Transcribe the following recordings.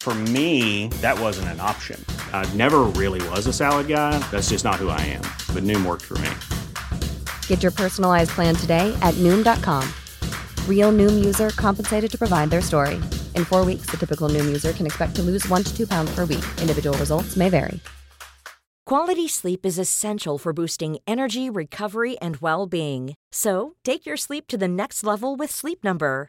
For me, that wasn't an option. I never really was a salad guy. That's just not who I am. But Noom worked for me. Get your personalized plan today at Noom.com. Real Noom user compensated to provide their story. In four weeks, the typical Noom user can expect to lose one to two pounds per week. Individual results may vary. Quality sleep is essential for boosting energy, recovery, and well being. So, take your sleep to the next level with Sleep Number.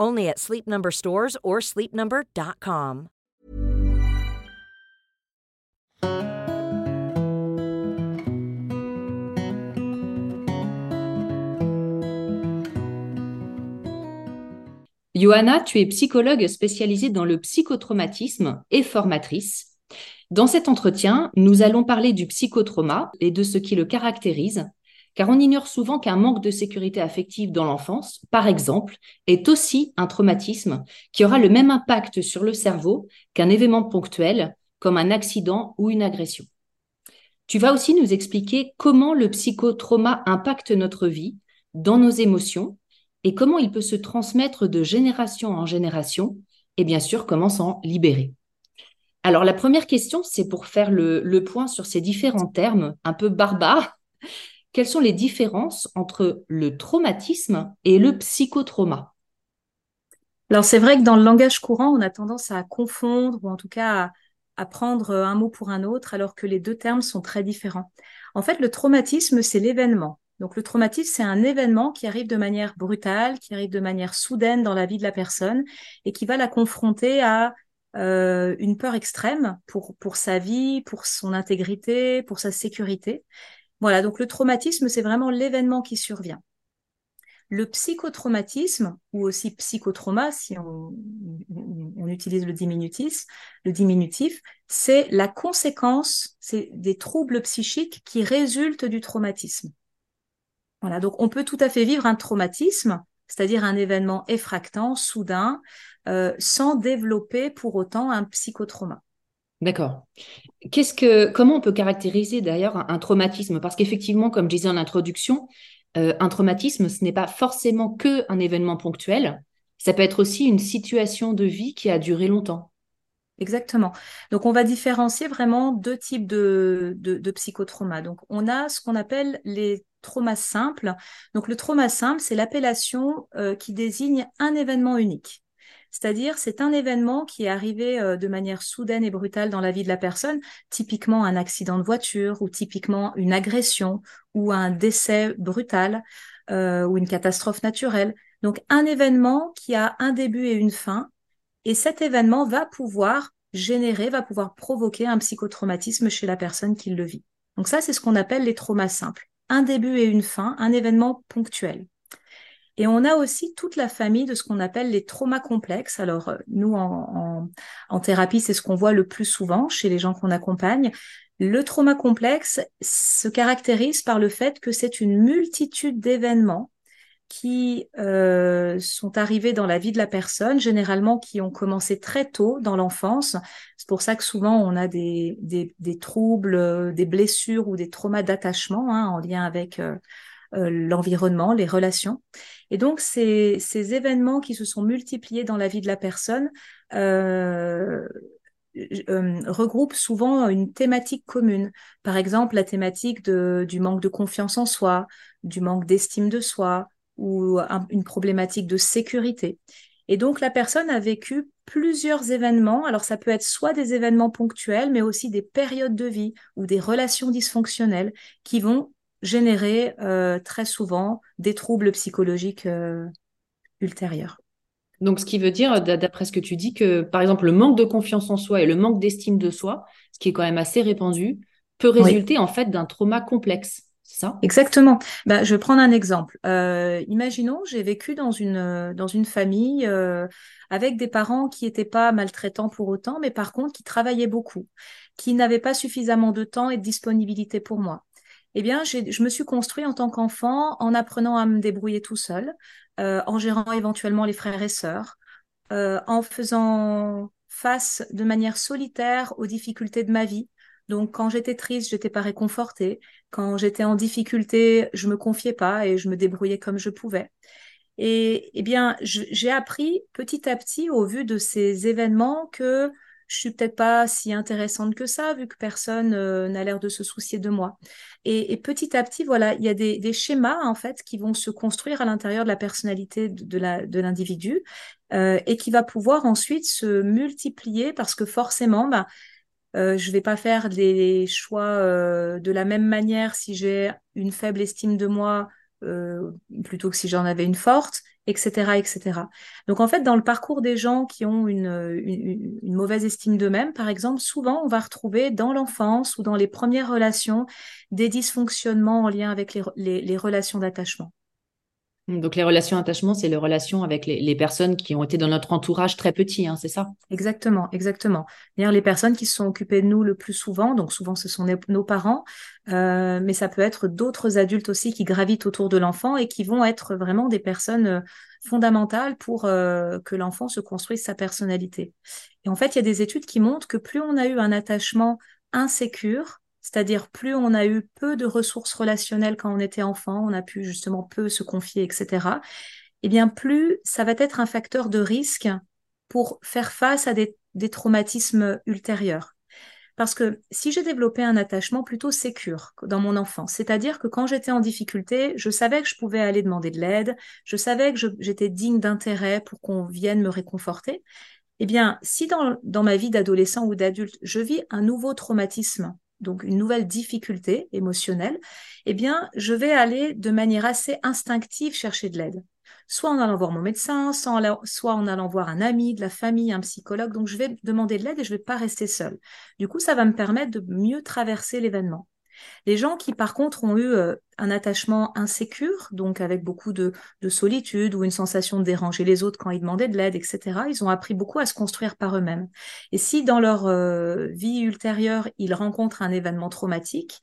Only at Sleep or sleepnumber.com. Johanna, tu es psychologue spécialisée dans le psychotraumatisme et formatrice. Dans cet entretien, nous allons parler du psychotrauma et de ce qui le caractérise, car on ignore souvent qu'un manque de sécurité affective dans l'enfance, par exemple, est aussi un traumatisme qui aura le même impact sur le cerveau qu'un événement ponctuel, comme un accident ou une agression. Tu vas aussi nous expliquer comment le psychotrauma impacte notre vie, dans nos émotions, et comment il peut se transmettre de génération en génération, et bien sûr comment s'en libérer. Alors la première question, c'est pour faire le, le, point sur ces différents termes un peu barbares. Quelles sont les différences entre le traumatisme et le psychotrauma? Alors c'est vrai que dans le langage courant, on a tendance à confondre ou en tout cas à, prendre un mot pour un autre alors que les deux termes sont très différents. En fait, le traumatisme, c'est l'événement. Donc le traumatisme, c'est un événement qui arrive de manière brutale, qui arrive de manière soudaine dans la vie de la personne et qui va la confronter à euh, une peur extrême pour sa vie, pour son intégrité, pour sa sécurité. Voilà, donc le traumatisme, c'est vraiment l'événement qui survient. Le psychotraumatisme, ou aussi psychotrauma, si on, utilise le diminutif, le diminutif, c'est la conséquence, c'est des troubles psychiques qui résultent du traumatisme. Voilà, donc on peut tout à fait vivre un traumatisme, c'est-à-dire un événement effractant, soudain, euh, sans développer pour autant un psychotrauma. D'accord. Qu'est-ce que, comment on peut caractériser d'ailleurs un, traumatisme? Parce qu'effectivement, comme je disais en introduction, euh, un traumatisme, ce n'est pas forcément que un événement ponctuel. Ça peut être aussi une situation de vie qui a duré longtemps. Exactement. Donc, on va différencier vraiment deux types de, de, de psychotrauma. Donc, on a ce qu'on appelle les traumas simples. Donc, le trauma simple, c'est l'appellation euh, qui désigne un événement unique. C'est-à-dire, c'est un événement qui est arrivé euh, de manière soudaine et brutale dans la vie de la personne, typiquement un accident de voiture ou typiquement une agression ou un décès brutal euh, ou une catastrophe naturelle. Donc, un événement qui a un début et une fin. Et cet événement va pouvoir générer, va pouvoir provoquer un psychotraumatisme chez la personne qui le vit. Donc ça, c'est ce qu'on appelle les traumas simples. Un début et une fin, un événement ponctuel. Et on a aussi toute la famille de ce qu'on appelle les traumas complexes. Alors, nous, en, thérapie, c'est ce qu'on voit le plus souvent chez les gens qu'on accompagne. Le trauma complexe se caractérise par le fait que c'est une multitude d'événements qui euh, sont arrivés dans la vie de la personne, généralement qui ont commencé très tôt dans l'enfance. C'est pour ça que souvent on a des, troubles, des blessures ou des traumas d'attachement hein, en lien avec euh, euh, l'environnement, les relations. Et donc ces, ces événements qui se sont multipliés dans la vie de la personne regroupent souvent une thématique commune. Par exemple, la thématique de, du manque de confiance en soi, du manque d'estime de soi ou une problématique de sécurité. Et donc, la personne a vécu plusieurs événements. Alors, ça peut être soit des événements ponctuels, mais aussi des périodes de vie ou des relations dysfonctionnelles qui vont générer euh, très souvent des troubles psychologiques euh, ultérieurs. Donc, ce qui veut dire, d'après ce que tu dis, que par exemple, le manque de confiance en soi et le manque d'estime de soi, ce qui est quand même assez répandu, peut résulter en fait d'un trauma complexe. Exactement. Bah, je vais prendre un exemple. Euh, imaginons, j'ai vécu dans une, dans une famille euh, avec des parents qui n'étaient pas maltraitants pour autant, mais par contre qui travaillaient beaucoup, qui n'avaient pas suffisamment de temps et de disponibilité pour moi. Eh bien, je me suis construit en tant qu'enfant en apprenant à me débrouiller tout seul, en gérant éventuellement les frères et sœurs, en faisant face de manière solitaire aux difficultés de ma vie, donc, quand j'étais triste, j'étais pas réconfortée. Quand j'étais en difficulté, je me confiais pas et je me débrouillais comme je pouvais. Et eh bien, j'ai appris petit à petit, au vu de ces événements, que je suis peut-être pas si intéressante que ça, vu que personne euh, n'a l'air de se soucier de moi. Et, petit à petit, voilà, il y a des, schémas en fait qui vont se construire à l'intérieur de la personnalité de, l'individu euh, et qui va pouvoir ensuite se multiplier parce que forcément, bah, euh, je ne vais pas faire les choix de la même manière si j'ai une faible estime de moi plutôt que si j'en avais une forte, etc., etc. Donc en fait, dans le parcours des gens qui ont une, une, mauvaise estime d'eux-mêmes, par exemple, souvent on va retrouver dans l'enfance ou dans les premières relations des dysfonctionnements en lien avec les relations d'attachement. Donc les relations d'attachement, c'est les relations avec les, personnes qui ont été dans notre entourage très petit, hein, c'est ça? Exactement, exactement. D'ailleurs, les personnes qui se sont occupées de nous le plus souvent, donc souvent ce sont nos parents, euh, mais ça peut être d'autres adultes aussi qui gravitent autour de l'enfant et qui vont être vraiment des personnes euh, fondamentales pour euh, que l'enfant se construise sa personnalité. Et en fait, il y a des études qui montrent que plus on a eu un attachement insécure, c'est-à-dire plus on a eu peu de ressources relationnelles quand on était enfant, on a pu justement peu se confier, etc. Eh bien, plus ça va être un facteur de risque pour faire face à des, traumatismes ultérieurs. Parce que si j'ai développé un attachement plutôt sécure dans mon enfance, c'est-à-dire que quand j'étais en difficulté, je savais que je pouvais aller demander de l'aide, je savais que j'étais digne d'intérêt pour qu'on vienne me réconforter, eh bien, si dans, dans ma vie d'adolescent ou d'adulte, je vis un nouveau traumatisme donc une nouvelle difficulté émotionnelle, eh bien, je vais aller de manière assez instinctive chercher de l'aide. Soit en allant voir mon médecin, soit en allant voir un ami, de la famille, un psychologue. Donc, je vais demander de l'aide et je ne vais pas rester seule. Du coup, ça va me permettre de mieux traverser l'événement. Les gens qui, par contre, ont eu euh, un attachement insécure, donc avec beaucoup de, solitude ou une sensation de déranger les autres quand ils demandaient de l'aide, etc., ils ont appris beaucoup à se construire par eux-mêmes. Et si dans leur euh, vie ultérieure, ils rencontrent un événement traumatique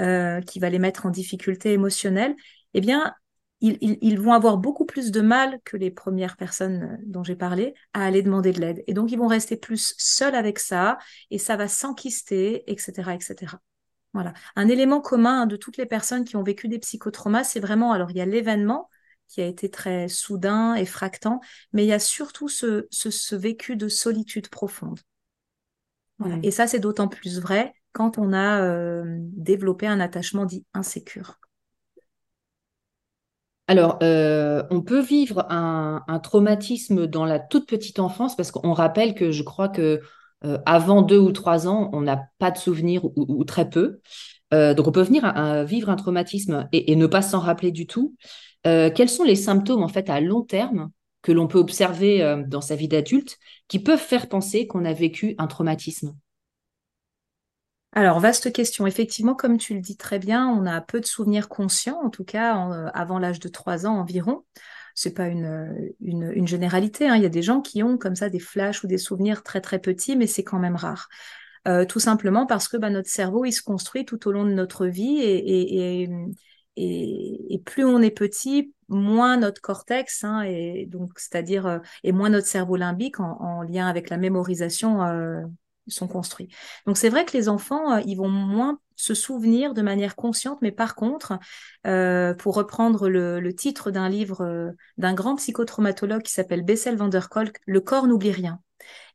euh, qui va les mettre en difficulté émotionnelle, eh bien, ils, vont avoir beaucoup plus de mal que les premières personnes dont j'ai parlé à aller demander de l'aide. Et donc, ils vont rester plus seuls avec ça et ça va s'enquister, etc., etc. Voilà. Un élément commun de toutes les personnes qui ont vécu des psychotraumas, c'est vraiment, alors il y a l'événement qui a été très soudain, et fractant, mais il y a surtout ce, ce, vécu de solitude profonde. Et ça, c'est d'autant plus vrai quand on a euh, développé un attachement dit insécure. Alors, euh, on peut vivre un, un, traumatisme dans la toute petite enfance parce qu'on rappelle que je crois que euh, avant deux ou trois ans, on n'a pas de souvenirs ou, très peu. Euh, donc on peut venir vivre un traumatisme et, ne pas s'en rappeler du tout. Euh, quels sont les symptômes en fait à long terme que l'on peut observer dans sa vie d'adulte qui peuvent faire penser qu'on a vécu un traumatisme? Alors, vaste question. Effectivement, comme tu le dis très bien, on a peu de souvenirs conscients, en tout cas avant l'âge de trois ans environ c'est pas une, une, généralité. Hein. Il y a des gens qui ont comme ça des flashs ou des souvenirs très très petits, mais c'est quand même rare. Euh, tout simplement parce que bah, notre cerveau il se construit tout au long de notre vie et, et, et, plus on est petit, moins notre cortex, hein, et donc c'est-à-dire euh, et moins notre cerveau limbique en, lien avec la mémorisation euh, sont construits. Donc c'est vrai que les enfants, euh, ils vont moins se souvenir de manière consciente, mais par contre, euh, pour reprendre le, titre d'un livre euh, d'un grand psychotraumatologue qui s'appelle Bessel van der Kolk, Le corps n'oublie rien.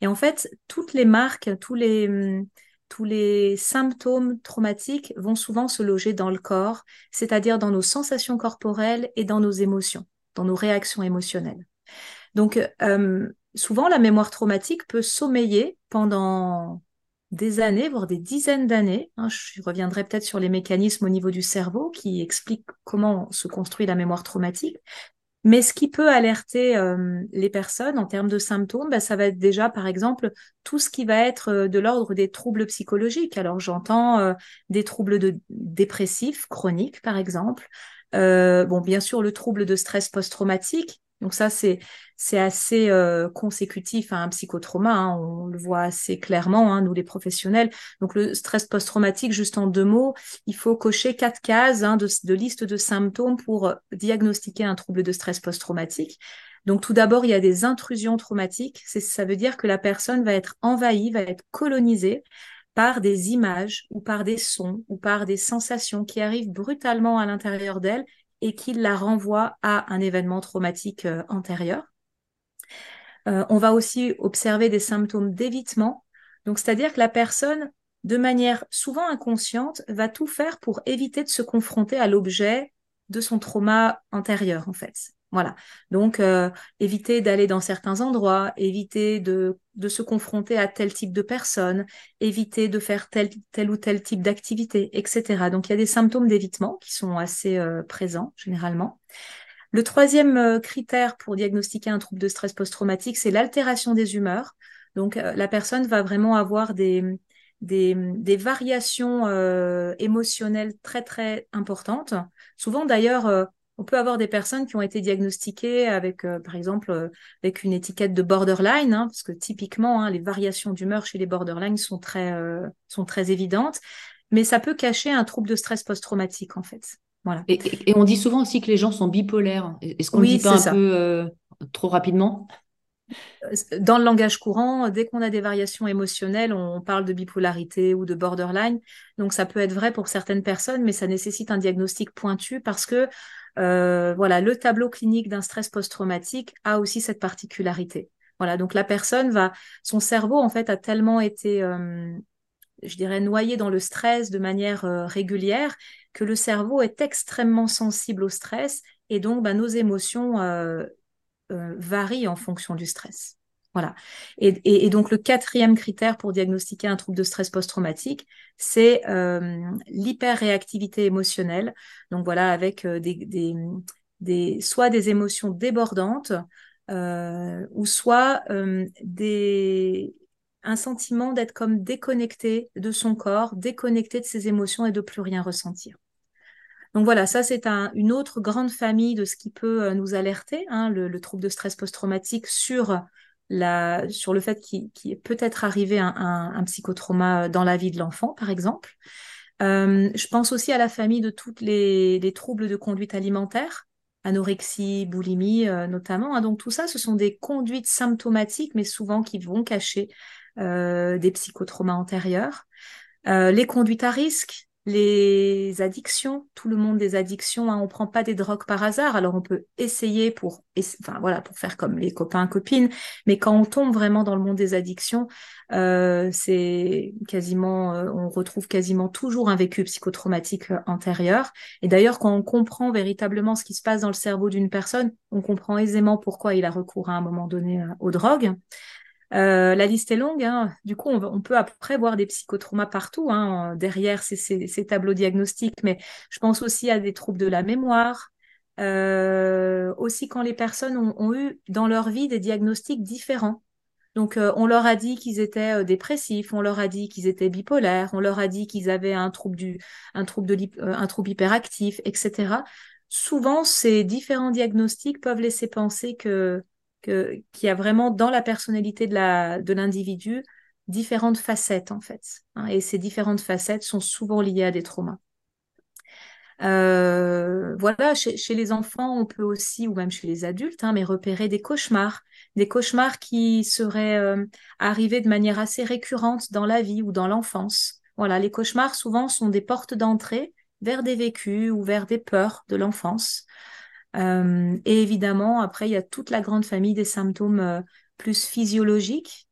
Et en fait, toutes les marques, tous les, hum, tous les symptômes traumatiques vont souvent se loger dans le corps, c'est-à-dire dans nos sensations corporelles et dans nos émotions, dans nos réactions émotionnelles. Donc, euh, souvent, la mémoire traumatique peut sommeiller pendant des années, voire des dizaines d'années. Hein. je reviendrai peut-être sur les mécanismes au niveau du cerveau qui expliquent comment se construit la mémoire traumatique. Mais ce qui peut alerter euh, les personnes en termes de symptômes, bah, ça va être déjà, par exemple, tout ce qui va être euh, de l'ordre des troubles psychologiques. Alors j'entends euh, des troubles dépressifs chroniques, par exemple. bon, bien sûr, le trouble de stress post-traumatique, donc ça, c'est assez euh, consécutif à un psychotrauma. Hein. on le voit assez clairement, hein, nous les professionnels. Donc le stress post-traumatique, juste en deux mots, il faut cocher quatre cases hein, de, de, liste de symptômes pour euh, diagnostiquer un trouble de stress post-traumatique. Donc tout d'abord, il y a des intrusions traumatiques. Ça veut dire que la personne va être envahie, va être colonisée par des images ou par des sons ou par des sensations qui arrivent brutalement à l'intérieur d'elle et qui la renvoie à un événement traumatique euh, antérieur. Euh, on va aussi observer des symptômes d'évitement. Donc, c'est-à-dire que la personne, de manière souvent inconsciente, va tout faire pour éviter de se confronter à l'objet de son trauma antérieur, en fait. Voilà. Donc, euh, éviter d'aller dans certains endroits, éviter de, de, se confronter à tel type de personnes, éviter de faire tel, tel ou tel type d'activité, etc. Donc, il y a des symptômes d'évitement qui sont assez euh, présents généralement. Le troisième euh, critère pour diagnostiquer un trouble de stress post-traumatique, c'est l'altération des humeurs. Donc, la personne va vraiment avoir des, des, des variations émotionnelles très, très importantes. Souvent, d'ailleurs, on peut avoir des personnes qui ont été diagnostiquées avec, euh, par exemple, euh, avec une étiquette de borderline, hein, parce que typiquement, hein, les variations d'humeur chez les borderline sont très, euh, sont très évidentes, mais ça peut cacher un trouble de stress post-traumatique, en fait. Voilà. Et, on dit souvent aussi que les gens sont bipolaires. Est-ce qu'on ne dit pas un peu trop rapidement? Dans le langage courant, dès qu'on a des variations émotionnelles, on parle de bipolarité ou de borderline. Donc ça peut être vrai pour certaines personnes, mais ça nécessite un diagnostic pointu parce que euh, voilà, le tableau clinique d'un stress post-traumatique a aussi cette particularité. Voilà, donc la personne va, son cerveau en fait a tellement été, euh, je dirais, noyé dans le stress de manière euh, régulière que le cerveau est extrêmement sensible au stress et donc bah, nos émotions varient en fonction du stress. Voilà. Et, donc le quatrième critère pour diagnostiquer un trouble de stress post-traumatique, c'est euh, l'hyperréactivité émotionnelle. Donc voilà, avec euh, des, des, soit des émotions débordantes, euh, ou soit des, un sentiment d'être comme déconnecté de son corps, déconnecté de ses émotions et de plus rien ressentir. Donc voilà, ça c'est une autre grande famille de ce qui peut nous alerter, hein, le, le, trouble de stress post-traumatique sur sur le fait qu'il peut-être arrivé un, un, psychotrauma dans la vie de l'enfant, par exemple. Euh, je pense aussi à la famille de tous les, troubles de conduite alimentaire, anorexie, boulimie euh, notamment. Hein. Donc tout ça, ce sont des conduites symptomatiques, mais souvent qui vont cacher euh, des psychotraumas antérieurs. les conduites à risque, les addictions, tout le monde des addictions, hein, on prend pas des drogues par hasard, alors on peut essayer pour, enfin voilà, pour faire comme les copains copines, mais quand on tombe vraiment dans le monde des addictions, euh, c'est quasiment, euh, on retrouve quasiment toujours un vécu psychotraumatique euh, antérieur. Et d'ailleurs, quand on comprend véritablement ce qui se passe dans le cerveau d'une personne, on comprend aisément pourquoi il a recours à un moment donné aux drogues. Euh, la liste est longue. Hein. Du coup, on, peut après voir des psychotraumas partout, hein, derrière ces, tableaux diagnostiques. Mais je pense aussi à des troubles de la mémoire. Euh, aussi quand les personnes ont, eu dans leur vie des diagnostics différents. Donc, euh, on leur a dit qu'ils étaient dépressifs, on leur a dit qu'ils étaient bipolaires, on leur a dit qu'ils avaient un trouble du, un trouble de, un trouble hyperactif, etc. Souvent, ces différents diagnostics peuvent laisser penser que qu'il y a vraiment dans la personnalité de l'individu différentes facettes, en fait. Hein, et ces différentes facettes sont souvent liées à des traumas. Euh, voilà, chez, les enfants, on peut aussi, ou même chez les adultes, hein, mais repérer des cauchemars, des cauchemars qui seraient euh, arrivés de manière assez récurrente dans la vie ou dans l'enfance. Voilà, les cauchemars souvent sont des portes d'entrée vers des vécus ou vers des peurs de l'enfance. Euh, et évidemment, après, il y a toute la grande famille des symptômes euh, plus physiologiques.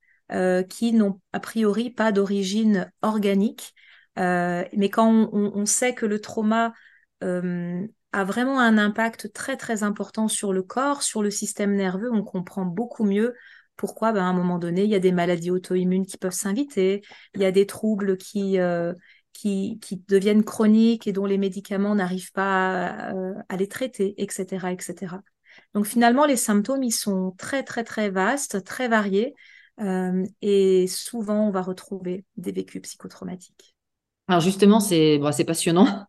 qui n'ont a priori pas d'origine organique. mais quand on, sait que le trauma a vraiment un impact très très important sur le corps, sur le système nerveux, on comprend beaucoup mieux pourquoi ben, à un moment donné, il y a des maladies auto-immunes qui peuvent s'inviter, il y a des troubles qui, qui, deviennent chroniques et dont les médicaments n'arrivent pas à, les traiter, etc., etc. Donc finalement, les symptômes, ils sont très, très, très vastes, très variés, euh, et souvent, on va retrouver des vécus psychotraumatiques. Alors justement, c'est passionnant.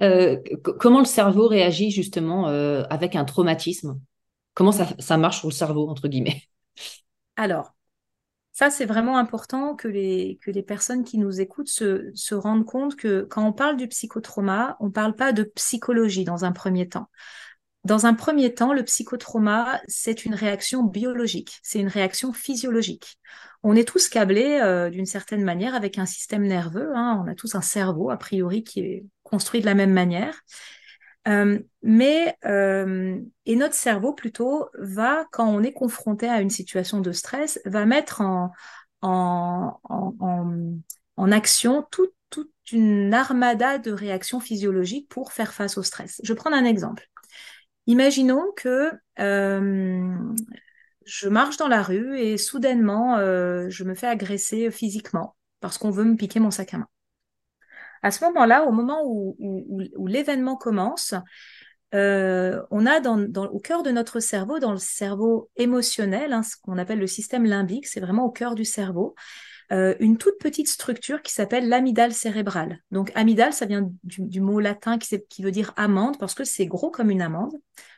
Euh, comment le cerveau réagit justement euh, avec un traumatisme? Comment ça, ça marche pour le cerveau, entre guillemets? Alors, ça, c'est vraiment important que les, que les personnes qui nous écoutent se, rendent compte que quand on parle du psychotrauma, on ne parle pas de psychologie dans un premier temps. Dans un premier temps, le psychotrauma, c'est une réaction biologique, c'est une réaction physiologique. On est tous câblés euh, d'une certaine manière avec un système nerveux. Hein. on a tous un cerveau, a priori, qui est construit de la même manière. Euh, mais euh, et notre cerveau plutôt va quand on est confronté à une situation de stress va mettre en en, en, en action toute, toute une armada de réactions physiologiques pour faire face au stress. Je prends un exemple. Imaginons que euh, je marche dans la rue et soudainement euh, je me fais agresser physiquement parce qu'on veut me piquer mon sac à main. À ce moment-là, au moment où, l'événement commence, euh, on a au cœur de notre cerveau, dans le cerveau émotionnel, hein, ce qu'on appelle le système limbique, c'est vraiment au cœur du cerveau, euh, une toute petite structure qui s'appelle l'amygdale cérébrale. Donc amygdale, ça vient du, mot latin qui, qui, veut dire amande, parce que c'est gros comme une amande.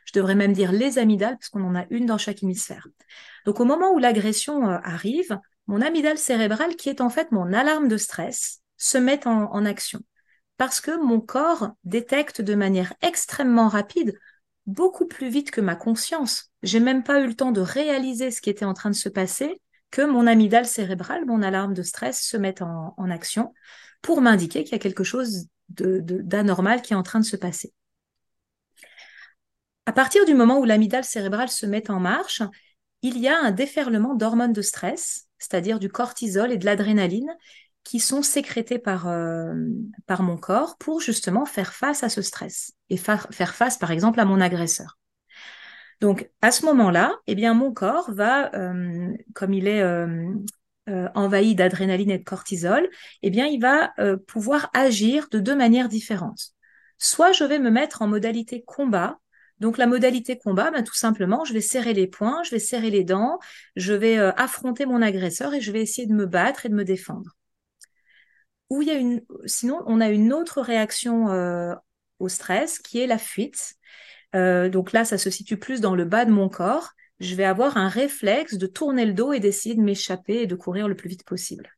Je devrais même dire les amygdales, parce qu'on en a une dans chaque hémisphère. Donc au moment où l'agression euh, arrive, mon amygdale cérébrale, qui est en fait mon alarme de stress, se mettent en, action. Parce que mon corps détecte de manière extrêmement rapide, beaucoup plus vite que ma conscience. J'ai même pas eu le temps de réaliser ce qui était en train de se passer que mon amygdale cérébrale, mon alarme de stress, se mette en, action pour m'indiquer qu'il y a quelque chose d'anormal qui est en train de se passer. À partir du moment où l'amygdale cérébrale se met en marche, il y a un déferlement d'hormones de stress, c'est-à-dire du cortisol et de l'adrénaline, qui sont sécrétés par, euh, par mon corps pour justement faire face à ce stress et faire face par exemple à mon agresseur. Donc à ce moment-là, eh bien mon corps va, euh, comme il est euh, envahi d'adrénaline et de cortisol, eh bien il va pouvoir agir de deux manières différentes. Soit je vais me mettre en modalité combat, donc la modalité combat, ben, tout simplement, je vais serrer les poings, je vais serrer les dents, je vais affronter mon agresseur et je vais essayer de me battre et de me défendre sinon, on a une autre réaction euh, au stress qui est la fuite. Euh, donc là, ça se situe plus dans le bas de mon corps. Je vais avoir un réflexe de tourner le dos et d'essayer de m'échapper et de courir le plus vite possible.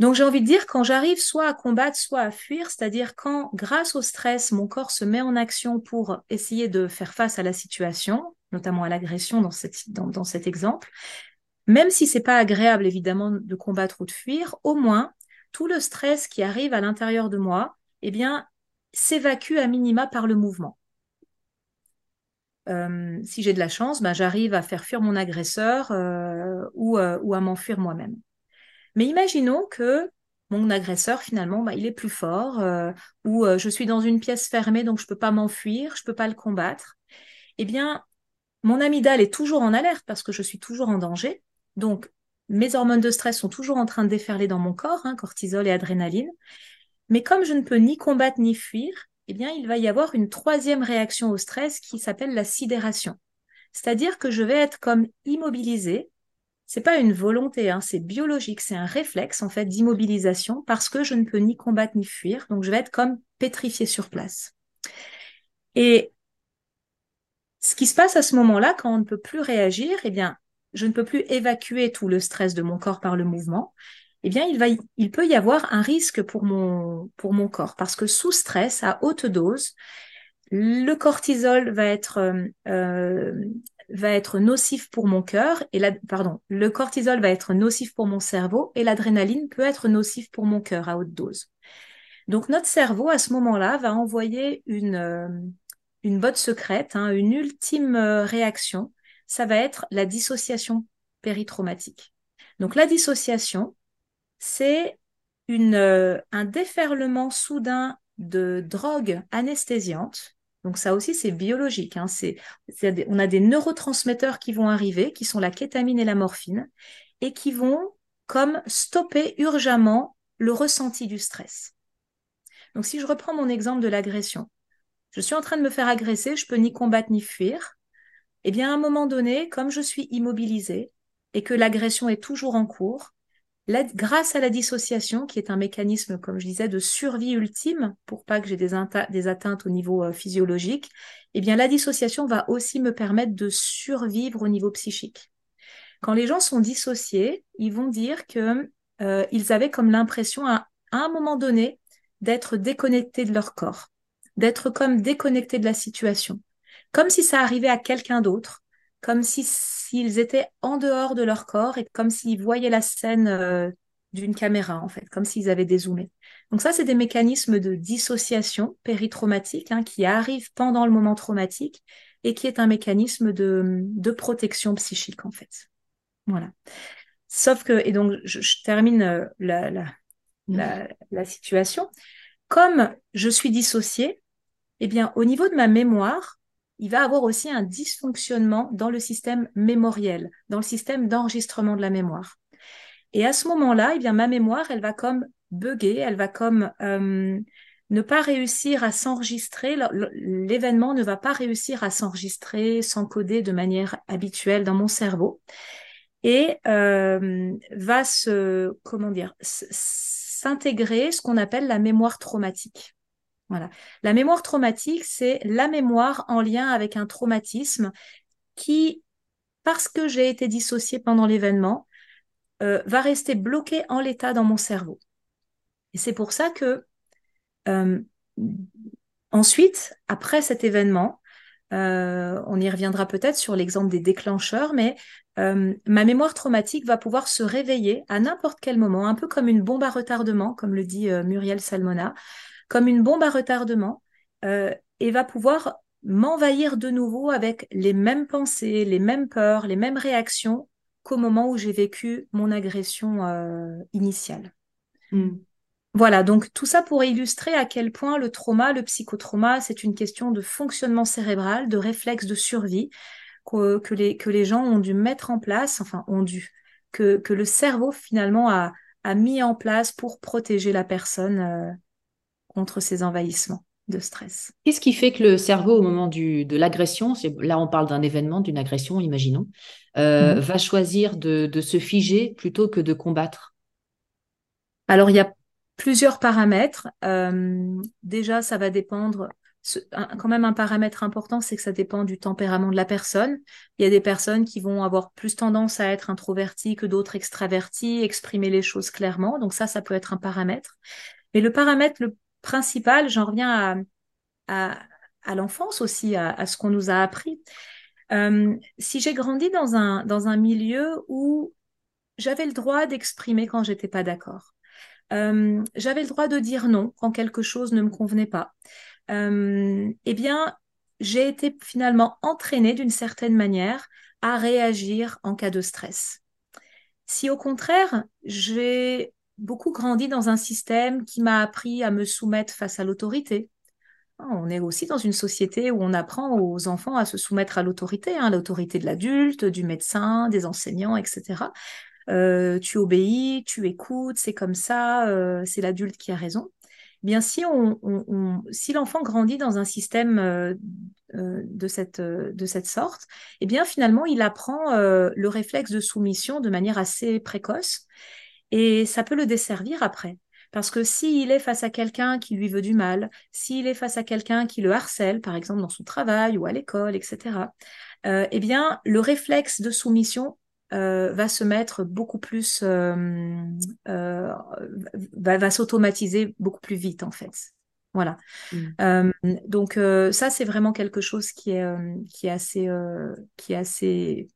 Donc j'ai envie de dire quand j'arrive soit à combattre, soit à fuir, c'est-à-dire quand grâce au stress, mon corps se met en action pour essayer de faire face à la situation, notamment à l'agression dans cet exemple, même si c'est pas agréable évidemment de combattre ou de fuir, au moins tout le stress qui arrive à l'intérieur de moi, eh bien, s'évacue à minima par le mouvement. Euh, si j'ai de la chance, ben, j'arrive à faire fuir mon agresseur euh, ou, euh, ou, à m'enfuir moi-même. Mais imaginons que mon agresseur, finalement, ben, il est plus fort, ou je suis dans une pièce fermée, donc je ne peux pas m'enfuir, je ne peux pas le combattre. Eh bien, mon amygdale est toujours en alerte parce que je suis toujours en danger. Donc, mes hormones de stress sont toujours en train de déferler dans mon corps, hein, cortisol et adrénaline. Mais comme je ne peux ni combattre ni fuir, eh bien, il va y avoir une troisième réaction au stress qui s'appelle la sidération. C'est-à-dire que je vais être comme immobilisée. C'est pas une volonté, hein, c'est biologique, c'est un réflexe en fait d'immobilisation parce que je ne peux ni combattre ni fuir. Donc, je vais être comme pétrifiée sur place. Et ce qui se passe à ce moment-là, quand on ne peut plus réagir, eh bien, je ne peux plus évacuer tout le stress de mon corps par le mouvement, eh bien, il, peut y avoir un risque pour mon, corps parce que sous stress, à haute dose, le cortisol va être, euh, euh, nocif pour mon cœur et pardon, le cortisol va être nocif pour mon cerveau et l'adrénaline peut être nocif pour mon cœur à haute dose. Donc notre cerveau à ce moment-là va envoyer une, euh, botte secrète, hein, une ultime réaction ça va être la dissociation péritraumatique. Donc la dissociation, c'est une, un déferlement soudain de drogues anesthésiantes. Donc ça aussi, c'est biologique. Hein. On a des neurotransmetteurs qui vont arriver, qui sont la kétamine et la morphine, et qui vont comme stopper urgemment le ressenti du stress. Donc si je reprends mon exemple de l'agression, je suis en train de me faire agresser, je peux ni combattre ni fuir. Eh bien, à un moment donné, comme je suis immobilisée et que l'agression est toujours en cours, grâce à la dissociation, qui est un mécanisme, comme je disais, de survie ultime pour pas que j'ai des, atteintes au niveau euh, physiologique, eh bien, la dissociation va aussi me permettre de survivre au niveau psychique. Quand les gens sont dissociés, ils vont dire que euh, ils avaient comme l'impression à, un moment donné d'être déconnectés de leur corps, d'être comme déconnectés de la situation, comme si ça arrivait à quelqu'un d'autre, comme si s'ils étaient en dehors de leur corps et comme s'ils voyaient la scène euh, d'une caméra en fait, comme s'ils avaient dézoomé. Donc ça, c'est des mécanismes de dissociation péritraumatique hein, qui arrivent pendant le moment traumatique et qui est un mécanisme de, de protection psychique en fait. Voilà. Sauf que, et donc je, termine euh, la, la, la, la, situation, comme je suis dissociée, eh bien au niveau de ma mémoire, il va avoir aussi un dysfonctionnement dans le système mémoriel, dans le système d'enregistrement de la mémoire. Et à ce moment-là, eh bien ma mémoire, elle va comme bugger, elle va comme euh, ne pas réussir à s'enregistrer, l'événement ne va pas réussir à s'enregistrer, s'encoder de manière habituelle dans mon cerveau et euh, va se, comment dire, s'intégrer ce qu'on appelle la mémoire traumatique. Voilà. La mémoire traumatique, c'est la mémoire en lien avec un traumatisme qui, parce que j'ai été dissociée pendant l'événement, euh, va rester bloqué en l'état dans mon cerveau. Et c'est pour ça que euh, ensuite, après cet événement, euh, on y reviendra peut-être sur l'exemple des déclencheurs, mais ma mémoire traumatique va pouvoir se réveiller à n'importe quel moment, un peu comme une bombe à retardement, comme le dit Muriel Salmona, comme une bombe à retardement, et va pouvoir m'envahir de nouveau avec les mêmes pensées, les mêmes peurs, les mêmes réactions qu'au moment où j'ai vécu mon agression initiale. Hmm. Voilà, donc tout ça pour illustrer à quel point le trauma, le psychotrauma, c'est une question de fonctionnement cérébral, de réflexe de survie que, les, que les gens ont dû mettre en place, enfin ont dû, que, que le cerveau finalement a, a mis en place pour protéger la personne euh, contre ces envahissements de stress. Qu'est-ce qui fait que le cerveau, au moment du, de l'agression, là on parle d'un événement, d'une agression, imaginons, euh, mm-hmm. va choisir de, de se figer plutôt que de combattre? Alors il y a plusieurs paramètres. Euh, déjà, ça va dépendre. quand même, un paramètre important, c'est que ça dépend du tempérament de la personne. Il y a des personnes qui vont avoir plus tendance à être introverties que d'autres extraverties, exprimer les choses clairement. Donc ça, ça peut être un paramètre. Mais le paramètre le principal, j'en reviens à, l'enfance aussi, à, ce qu'on nous a appris. Euh, si j'ai grandi dans un, dans un milieu où j'avais le droit d'exprimer quand j'étais pas d'accord, euh, j'avais le droit de dire non quand quelque chose ne me convenait pas. Euh, eh bien, j'ai été finalement entraînée d'une certaine manière à réagir en cas de stress. Si au contraire, j'ai beaucoup grandi dans un système qui m'a appris à me soumettre face à l'autorité, hein, on est aussi dans une société où on apprend aux enfants à se soumettre à l'autorité, hein, l'autorité de l'adulte, du médecin, des enseignants, etc. Euh, tu obéis, tu écoutes, c'est comme ça, euh, c'est l'adulte qui a raison. Eh bien, si, on, si l'enfant grandit dans un système euh, de, cette, de cette sorte, eh bien, finalement, il apprend le réflexe de soumission de manière assez précoce et ça peut le desservir après. Parce que s'il est face à quelqu'un qui lui veut du mal, s'il est face à quelqu'un qui le harcèle, par exemple dans son travail ou à l'école, etc., eh bien, le réflexe de soumission euh, va se mettre beaucoup plus, euh, euh, va, s'automatiser beaucoup plus vite en fait. Voilà. Mm. donc ça c'est vraiment quelque chose qui est qui est assez qui est assez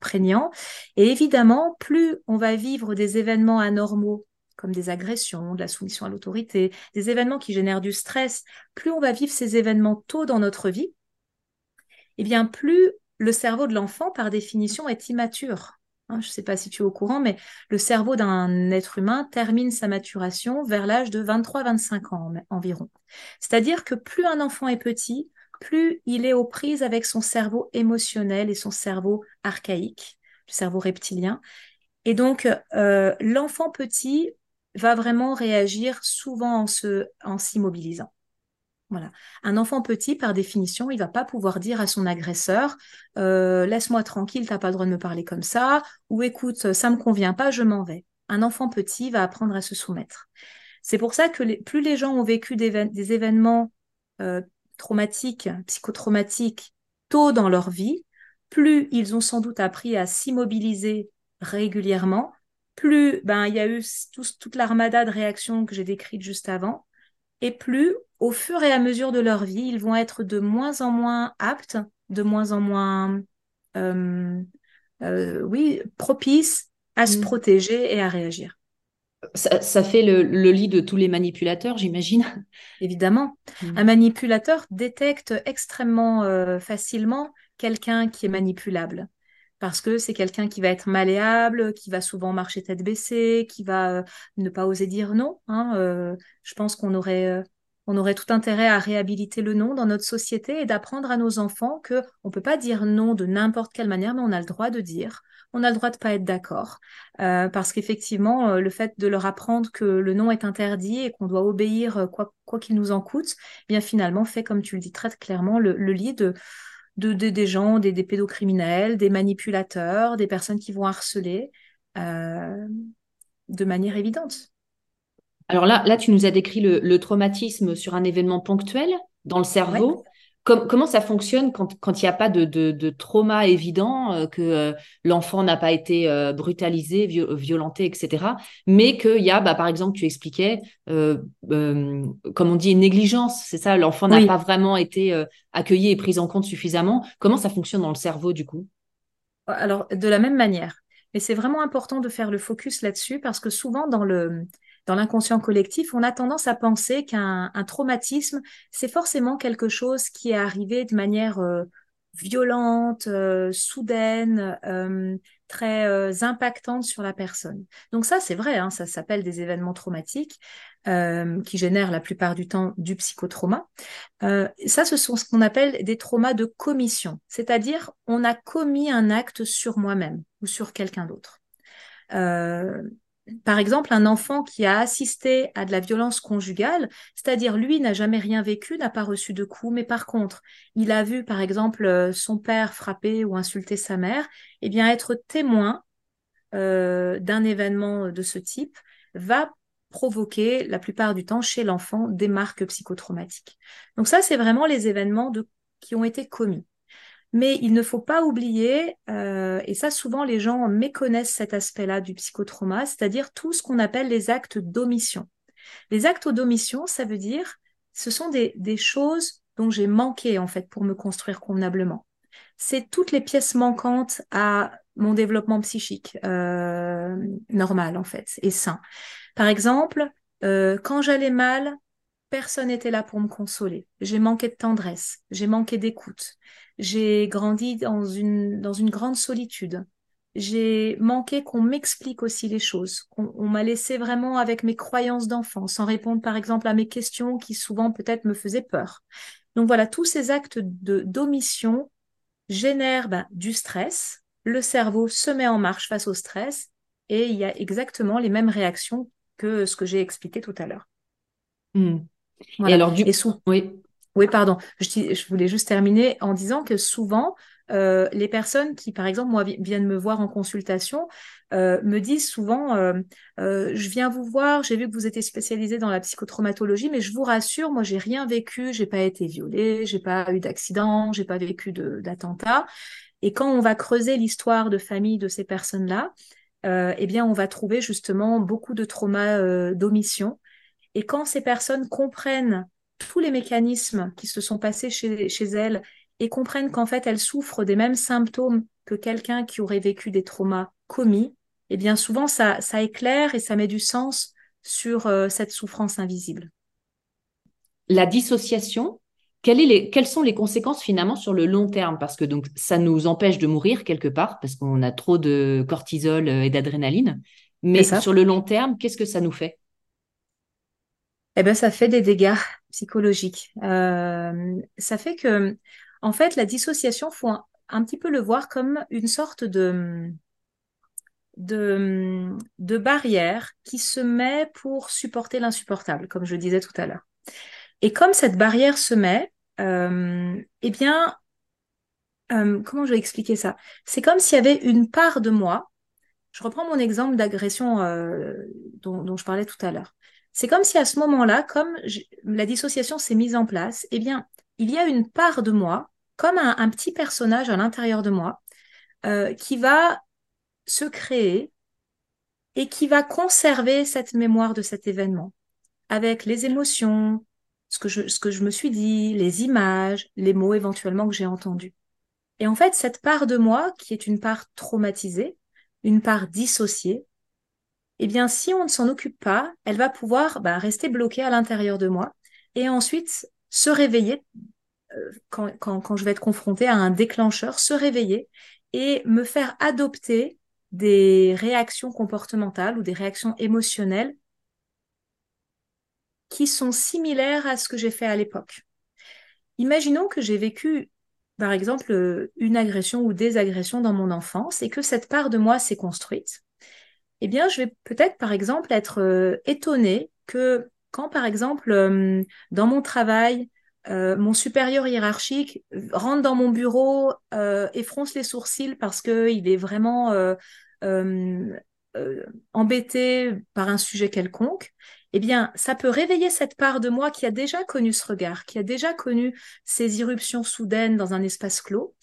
prégnant. Et évidemment, plus on va vivre des événements anormaux comme des agressions, de la soumission à l'autorité, des événements qui génèrent du stress, plus on va vivre ces événements tôt dans notre vie, et eh bien plus le cerveau de l'enfant, par définition, est immature. Hein, je ne sais pas si tu es au courant, mais le cerveau d'un être humain termine sa maturation vers l'âge de 23-25 ans environ. C'est-à-dire que plus un enfant est petit, plus il est aux prises avec son cerveau émotionnel et son cerveau archaïque, le cerveau reptilien. Et donc, euh, l'enfant petit va vraiment réagir souvent en se, en s'immobilisant. Voilà. Un enfant petit, par définition, il va pas pouvoir dire à son agresseur euh, laisse-moi tranquille, t'as pas le droit de me parler comme ça, ou écoute, ça me convient pas, je m'en vais. Un enfant petit va apprendre à se soumettre. C'est pour ça que plus les gens ont vécu des, événements euh, traumatiques, psychotraumatiques tôt dans leur vie, plus ils ont sans doute appris à s'immobiliser régulièrement, plus ben il y a eu toute l'armada de réactions que j'ai décrites juste avant, et plus au fur et à mesure de leur vie, ils vont être de moins en moins aptes, de moins en moins, euh, euh, oui, propices à se mm. protéger et à réagir. Ça, fait le, lit de tous les manipulateurs, j'imagine. Évidemment. Mm. Un manipulateur détecte extrêmement euh, facilement quelqu'un qui est manipulable parce que c'est quelqu'un qui va être malléable, qui va souvent marcher tête baissée, qui va ne pas oser dire non. Hein, je pense qu'on aurait on aurait tout intérêt à réhabiliter le non dans notre société et d'apprendre à nos enfants que on peut pas dire non de n'importe quelle manière, mais on a le droit de dire. On a le droit de pas être d'accord, euh, parce qu'effectivement, euh, le fait de leur apprendre que le non est interdit et qu'on doit obéir euh, quoi qu'il nous en coûte, eh bien finalement fait, comme tu le dis très clairement, le, lit de, de, des gens, des, pédocriminels, des manipulateurs, des personnes qui vont harceler de manière évidente. Alors là, là, tu nous as décrit le, traumatisme sur un événement ponctuel dans le cerveau. Comment ça fonctionne quand il n'y a pas de, trauma évident, euh, que euh, l'enfant n'a pas été euh, brutalisé, violenté, etc. Mais qu'il y a, bah, par exemple, tu expliquais, comme on dit, une négligence, c'est ça, l'enfant n'a pas vraiment été accueilli et pris en compte suffisamment. Comment ça fonctionne dans le cerveau, du coup? Alors, de la même manière. Mais c'est vraiment important de faire le focus là-dessus parce que souvent dans le, dans l'inconscient collectif, on a tendance à penser qu'un traumatisme, c'est forcément quelque chose qui est arrivé de manière euh, violente, euh, soudaine, euh, très impactante sur la personne. Donc ça, c'est vrai, hein, ça s'appelle des événements traumatiques qui génèrent la plupart du temps du psychotrauma. ça, ce sont ce qu'on appelle des traumas de commission, c'est-à-dire on a commis un acte sur moi-même ou sur quelqu'un d'autre. Par exemple, un enfant qui a assisté à de la violence conjugale, c'est-à-dire lui n'a jamais rien vécu, n'a pas reçu de coups, mais par contre, il a vu par exemple euh, son père frapper ou insulter sa mère, eh bien être témoin euh, d'un événement de ce type va provoquer la plupart du temps chez l'enfant des marques psychotraumatiques. Donc ça, c'est vraiment les événements qui ont été commis. Mais il ne faut pas oublier, euh, et ça souvent les gens méconnaissent cet aspect-là du psychotrauma, c'est-à-dire tout ce qu'on appelle les actes d'omission. Les actes d'omission, ça veut dire, ce sont des, choses dont j'ai manqué en fait pour me construire convenablement. C'est toutes les pièces manquantes à mon développement psychique euh, normal en fait et sain. Par exemple, euh, quand j'allais mal, personne n'était là pour me consoler. J'ai manqué de tendresse, j'ai manqué d'écoute, j'ai grandi dans une, grande solitude. J'ai manqué qu'on m'explique aussi les choses, qu'on m'a laissé vraiment avec mes croyances d'enfant, sans répondre par exemple à mes questions qui souvent peut-être me faisaient peur. Donc voilà, tous ces actes d'omission génèrent ben, du stress. Le cerveau se met en marche face au stress et il y a exactement les mêmes réactions que ce que j'ai expliqué tout à l'heure. Et alors du oui. Oui, pardon. Je, voulais juste terminer en disant que souvent, euh, les personnes qui, par exemple, moi, viennent me voir en consultation, euh, me disent souvent, euh, je viens vous voir, j'ai vu que vous étiez spécialisé dans la psychotraumatologie, mais je vous rassure, moi, j'ai rien vécu, j'ai pas été violée, j'ai pas eu d'accident, j'ai pas vécu d'attentat. Et quand on va creuser l'histoire de famille de ces personnes-là, eh bien, on va trouver justement beaucoup de traumas d'omission. Et quand ces personnes comprennent tous les mécanismes qui se sont passés chez, chez elles et comprennent qu'en fait elles souffrent des mêmes symptômes que quelqu'un qui aurait vécu des traumas commis, et eh bien souvent ça, ça éclaire et ça met du sens sur euh, cette souffrance invisible. La dissociation, quelles sont les conséquences finalement sur le long terme? Parce que donc ça nous empêche de mourir quelque part parce qu'on a trop de cortisol euh, et d'adrénaline. Mais sur le long terme, qu'est-ce que ça nous fait? Eh ben, ça fait des dégâts psychologiques. Euh, ça fait que, en fait, la dissociation, faut un, petit peu le voir comme une sorte de, de, barrière qui se met pour supporter l'insupportable, comme je disais tout à l'heure. Et comme cette barrière se met, euh, eh bien, euh, comment je vais expliquer ça? C'est comme s'il y avait une part de moi. Je reprends mon exemple d'agression euh, dont, je parlais tout à l'heure. C'est comme si à ce moment-là, comme la dissociation s'est mise en place, eh bien, il y a une part de moi, comme un, petit personnage à l'intérieur de moi, qui va se créer et qui va conserver cette mémoire de cet événement, avec les émotions, ce que, je, ce que je me suis dit, les images, les mots éventuellement que j'ai entendus. Et en fait, cette part de moi, qui est une part traumatisée, une part dissociée, eh bien, si on ne s'en occupe pas, elle va pouvoir bah, rester bloquée à l'intérieur de moi et ensuite se réveiller euh, quand, quand, quand je vais être confrontée à un déclencheur, se réveiller et me faire adopter des réactions comportementales ou des réactions émotionnelles qui sont similaires à ce que j'ai fait à l'époque. Imaginons que j'ai vécu, par exemple, une agression ou des agressions dans mon enfance et que cette part de moi s'est construite. Eh bien, je vais peut-être, par exemple, être euh, étonnée que quand, par exemple, euh, dans mon travail, euh, mon supérieur hiérarchique rentre dans mon bureau et fronce les sourcils parce qu'il est vraiment embêté par un sujet quelconque, eh bien, ça peut réveiller cette part de moi qui a déjà connu ce regard, qui a déjà connu ces irruptions soudaines dans un espace clos.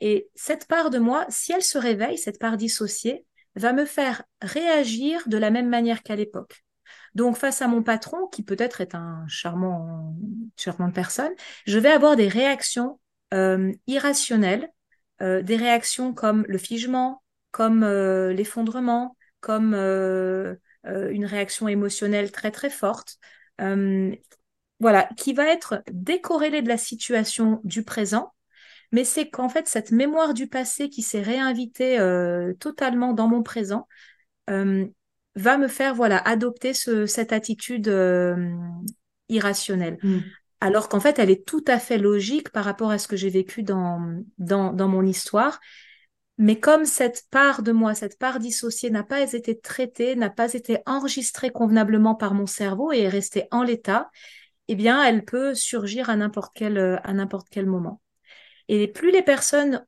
Et cette part de moi, si elle se réveille, cette part dissociée, va me faire réagir de la même manière qu'à l'époque. Donc, face à mon patron, qui peut-être est un charmant, charmante personne, je vais avoir des réactions euh, irrationnelles, euh, des réactions comme le figement, comme euh, l'effondrement, comme euh, une réaction émotionnelle très très forte, euh, voilà, qui va être décorrélée de la situation du présent, mais c'est qu'en fait cette mémoire du passé qui s'est réinvitée euh, totalement dans mon présent va me faire voilà adopter cette attitude irrationnelle. Mm. Alors qu'en fait, elle est tout à fait logique par rapport à ce que j'ai vécu dans, dans, dans mon histoire mais comme cette part de moi, cette part dissociée n'a pas été traitée, n'a pas été enregistrée convenablement par mon cerveau et est restée en l'état, eh bien, elle peut surgir à n'importe quel, à n'importe quel moment. Et plus les personnes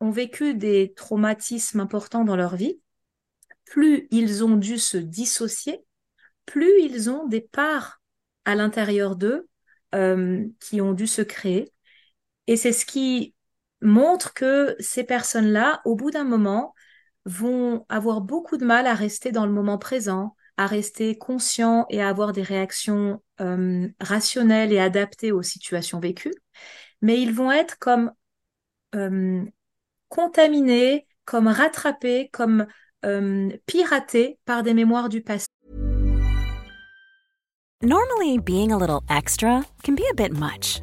ont vécu des traumatismes importants dans leur vie, plus ils ont dû se dissocier, plus ils ont des parts à l'intérieur d'eux euh, qui ont dû se créer. Et c'est ce qui montre que ces personnes-là, au bout d'un moment, vont avoir beaucoup de mal à rester dans le moment présent, à rester conscients et à avoir des réactions euh, rationnelles et adaptées aux situations vécues, mais ils vont être comme euh, contaminés, comme rattrapés, comme euh, piratés par des mémoires du passé. Normally, being a little extra can be a bit much.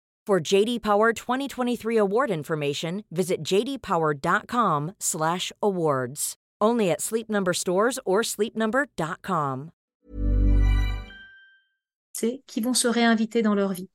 For JD Power 2023 award information, visit jdpower.com/awards. Only at Sleep Number stores or sleepnumber.com. C'est qui vont se réinviter dans leur vie.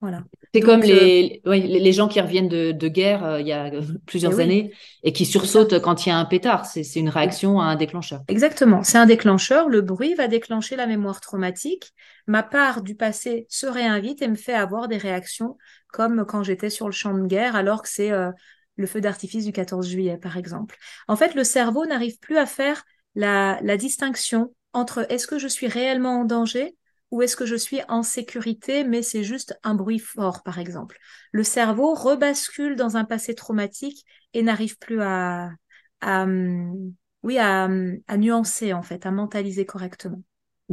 Voilà. C'est comme les, les gens qui reviennent de, de guerre il y a plusieurs Eh oui. années et qui sursautent quand il y a un pétard. C'est c'est une réaction à un déclencheur. Exactement, c'est un déclencheur. Le bruit va déclencher la mémoire traumatique. Ma part du passé se réinvite et me fait avoir des réactions comme quand j'étais sur le champ de guerre alors que c'est euh, le feu d'artifice du 14 juillet, par exemple. En fait, le cerveau n'arrive plus à faire la, distinction entre est-ce que je suis réellement en danger ou est-ce que je suis en sécurité, mais c'est juste un bruit fort, par exemple. Le cerveau rebascule dans un passé traumatique et n'arrive plus à, hum, oui, à, à nuancer, en fait, à mentaliser correctement.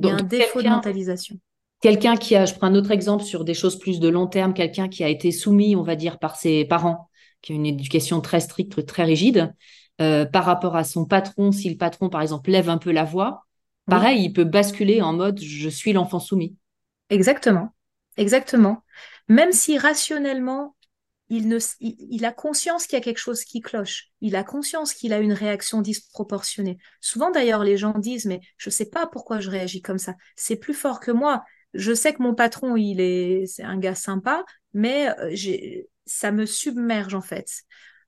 Il y a un défaut de quelqu'un- mentalisation. Quelqu'un qui a, je prends un autre exemple sur des choses plus de long terme, quelqu'un qui a été soumis, on va dire, par ses parents, qui a une éducation très stricte, très rigide, euh, par rapport à son patron, si le patron, par exemple, lève un peu la voix, Oui. pareil, il peut basculer en mode je suis l'enfant soumis. Exactement, exactement. Même si rationnellement, il, ne, a conscience qu'il y a quelque chose qui cloche, il a conscience qu'il a une réaction disproportionnée. Souvent d'ailleurs, les gens disent, mais je sais pas pourquoi je réagis comme ça, c'est plus fort que moi. Je sais que mon patron, il est, c'est un gars sympa, mais euh, ça me submerge en fait.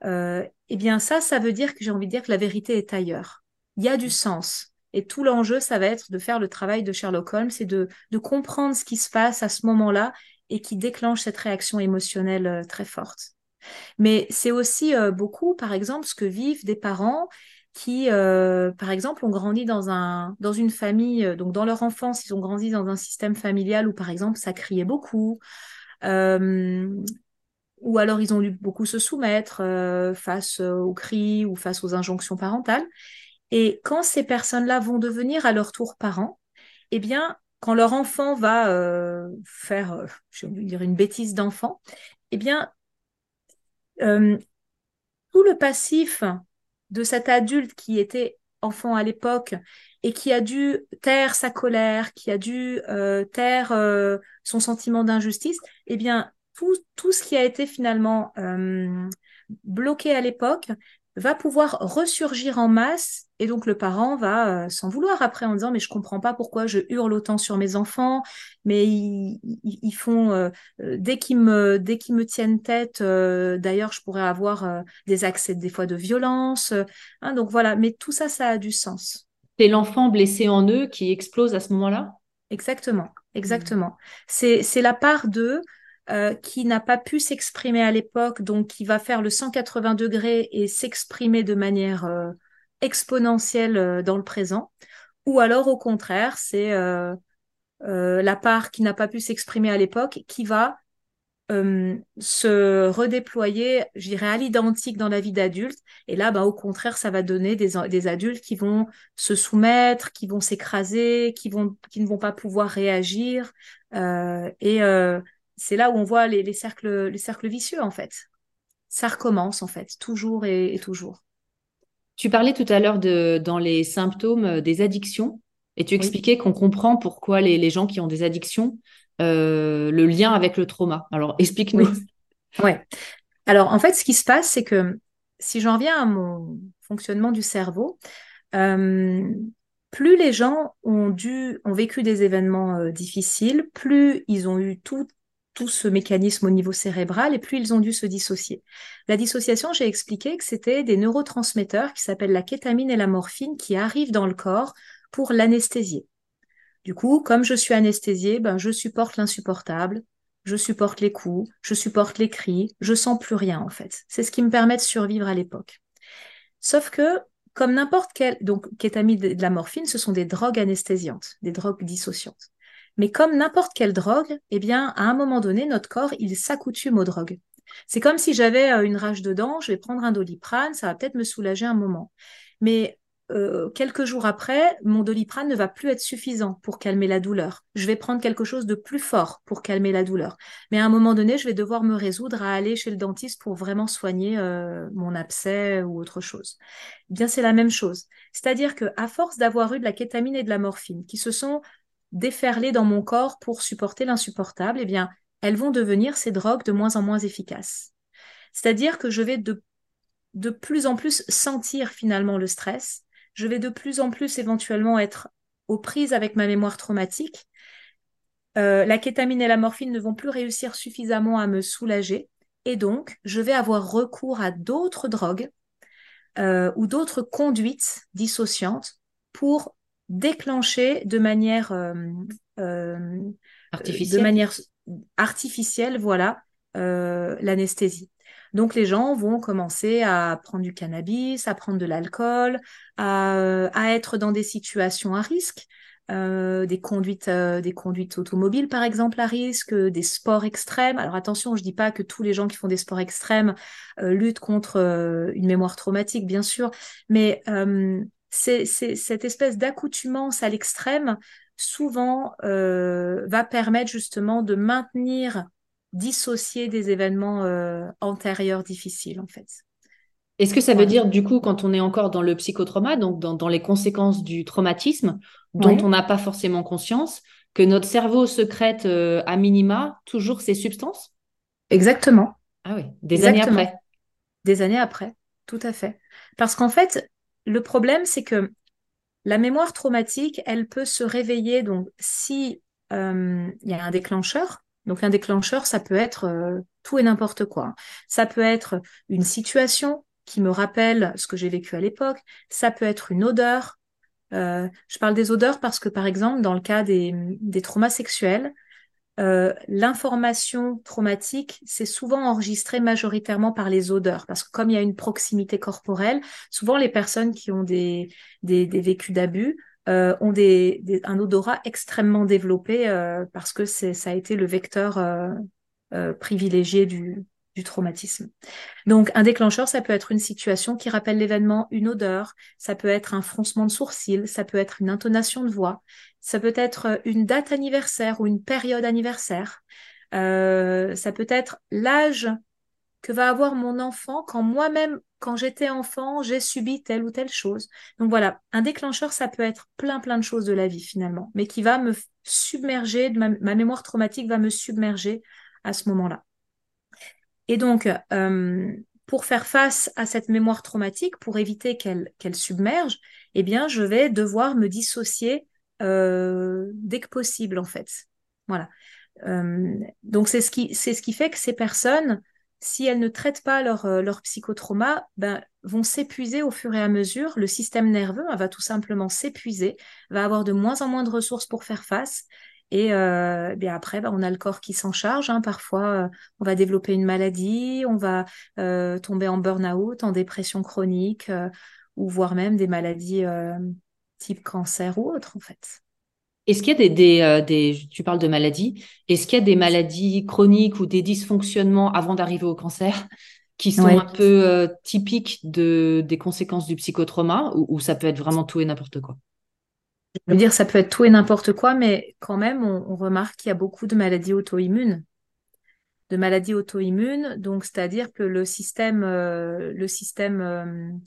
Euh, eh bien ça, ça veut dire que j'ai envie de dire que la vérité est ailleurs. Il y a du sens. Et tout l'enjeu, ça va être de faire le travail de Sherlock Holmes et de comprendre ce qui se passe à ce moment-là et qui déclenche cette réaction émotionnelle euh, très forte. Mais c'est aussi euh, beaucoup, par exemple, ce que vivent des parents qui, euh, par exemple, ont grandi dans un dans une famille, donc dans leur enfance, ils ont grandi dans un système familial où, par exemple, ça criait beaucoup, ou alors ils ont dû beaucoup se soumettre face aux cris ou face aux injonctions parentales. Et quand ces personnes-là vont devenir à leur tour parents, eh bien, quand leur enfant va euh, faire, euh, je vais dire une bêtise d'enfant, eh bien, euh, tout le passif de cet adulte qui était enfant à l'époque et qui a dû taire sa colère, qui a dû taire son sentiment d'injustice, eh bien, tout, tout ce qui a été finalement bloqué à l'époque va pouvoir ressurgir en masse et donc le parent va euh, s'en vouloir après en disant mais je comprends pas pourquoi je hurle autant sur mes enfants mais ils, ils, ils font euh, euh, dès qu'ils me dès qu'ils me tiennent tête euh, d'ailleurs je pourrais avoir des accès des fois de violence hein, donc voilà mais tout ça ça a du sens. C'est l'enfant blessé en eux qui explose à ce moment-là? Exactement exactement. C'est c'est la part d'eux euh, qui n'a pas pu s'exprimer à l'époque, donc qui va faire le 180 degrés et s'exprimer de manière euh, exponentielle euh, dans le présent, ou alors au contraire, c'est euh, euh, la part qui n'a pas pu s'exprimer à l'époque qui va se redéployer, je dirais, à l'identique dans la vie d'adulte. Et là, bah, au contraire, ça va donner des, des adultes qui vont se soumettre, qui vont s'écraser, qui, vont, qui ne vont pas pouvoir réagir. Et c'est là où on voit les, les, cercles, les cercles vicieux, en fait. Ça recommence, en fait, toujours et, et toujours. Tu parlais tout à l'heure de, dans les symptômes des addictions et tu expliquais oui. qu'on comprend pourquoi les, les, gens qui ont des addictions, euh, le lien avec le trauma. Alors, explique-nous. Oui. Ouais. Alors, en fait, ce qui se passe, c'est que si j'en reviens à mon fonctionnement du cerveau, euh, plus les gens ont dû, ont vécu des événements euh, difficiles, plus ils ont eu tout, tout ce mécanisme au niveau cérébral et plus ils ont dû se dissocier. La dissociation, j'ai expliqué que c'était des neurotransmetteurs qui s'appellent la kétamine et la morphine qui arrivent dans le corps pour l'anesthésier. Du coup, comme je suis anesthésiée, ben, je supporte l'insupportable, je supporte les coups, je supporte les cris, je sens plus rien en fait. C'est ce qui me permet de survivre à l'époque. Sauf que, comme n'importe quel, donc kétamine et de la morphine, ce sont des drogues anesthésiantes, des drogues dissociantes. Mais comme n'importe quelle drogue, eh bien, à un moment donné, notre corps, il s'accoutume aux drogues. C'est comme si j'avais une rage de dents, je vais prendre un doliprane, ça va peut-être me soulager un moment. Mais euh, quelques jours après, mon doliprane ne va plus être suffisant pour calmer la douleur. Je vais prendre quelque chose de plus fort pour calmer la douleur. Mais à un moment donné, je vais devoir me résoudre à aller chez le dentiste pour vraiment soigner euh, mon abcès ou autre chose. Eh bien, c'est la même chose. C'est-à-dire que à force d'avoir eu de la kétamine et de la morphine qui se sont déferlées dans mon corps pour supporter l'insupportable, eh bien, elles vont devenir ces drogues de moins en moins efficaces. C'est-à-dire que je vais de, de plus en plus sentir finalement le stress, je vais de plus en plus éventuellement être aux prises avec ma mémoire traumatique. la kétamine et la morphine ne vont plus réussir suffisamment à me soulager. Et donc, je vais avoir recours à d'autres drogues ou d'autres conduites dissociantes pour déclencher de manière, artificielle. de manière artificielle, voilà, l'anesthésie. Donc les gens vont commencer à prendre du cannabis, à prendre de l'alcool, à, être dans des situations à risque, euh, des conduites, euh, des conduites automobiles par exemple à risque, des sports extrêmes. Alors attention, je dis pas que tous les gens qui font des sports extrêmes euh, luttent contre une mémoire traumatique, bien sûr, mais c'est cette espèce d'accoutumance à l'extrême souvent va permettre justement de maintenir dissocier des événements euh, antérieurs difficiles, en fait. Est-ce que ça veut dire, du coup, quand on est encore dans le psychotrauma, donc dans, les conséquences du traumatisme, dont on n'a pas forcément conscience, que notre cerveau secrète euh, à minima toujours ces substances? Exactement. Ah oui, des années après. Des années après, tout à fait. Parce qu'en fait, le problème, c'est que la mémoire traumatique, elle peut se réveiller, donc si euh, y a un déclencheur, donc un déclencheur, ça peut être euh, tout et n'importe quoi. Ça peut être une situation qui me rappelle ce que j'ai vécu à l'époque. Ça peut être une odeur. Euh, je parle des odeurs parce que, par exemple, dans le cas des traumas sexuels, euh, l'information traumatique, c'est souvent enregistré majoritairement par les odeurs, parce que comme il y a une proximité corporelle, souvent les personnes qui ont des, des, vécus d'abus euh, ont des, un odorat extrêmement développé euh, parce que ça a été le vecteur privilégié du, du traumatisme. Donc, un déclencheur, ça peut être une situation qui rappelle l'événement, une odeur, ça peut être un froncement de sourcils, ça peut être une intonation de voix, ça peut être une date anniversaire ou une période anniversaire, euh, ça peut être l'âge que va avoir mon enfant quand moi-même, quand j'étais enfant, j'ai subi telle ou telle chose. Donc voilà, un déclencheur, ça peut être plein, plein de choses de la vie finalement, mais qui va me submerger, ma, mémoire traumatique va me submerger à ce moment-là. Et donc, euh, pour faire face à cette mémoire traumatique, pour éviter qu'elle submerge, eh bien, je vais devoir me dissocier euh, dès que possible, en fait. Voilà. Euh, donc, c'est ce qui, fait que ces personnes si elles ne traitent pas leur, leur psychotrauma, ben, vont s'épuiser au fur et à mesure. Le système nerveux va tout simplement s'épuiser, va avoir de moins en moins de ressources pour faire face. Et euh, eh bien après, ben, on a le corps qui s'en charge. Hein. Parfois, euh, on va développer une maladie, on va tomber en burn-out, en dépression chronique, ou voire même des maladies type cancer ou autre, en fait. Est-ce qu'il y a des, euh, des, tu parles de maladies, est-ce qu'il y a des maladies chroniques ou des dysfonctionnements avant d'arriver au cancer qui sont un peu euh, typiques de, des conséquences du psychotrauma ou, ça peut être vraiment tout et n'importe quoi? Je veux dire, ça peut être tout et n'importe quoi, mais quand même, on, remarque qu'il y a beaucoup de maladies auto-immunes. De maladies auto-immunes, donc c'est-à-dire que le système, euh, le système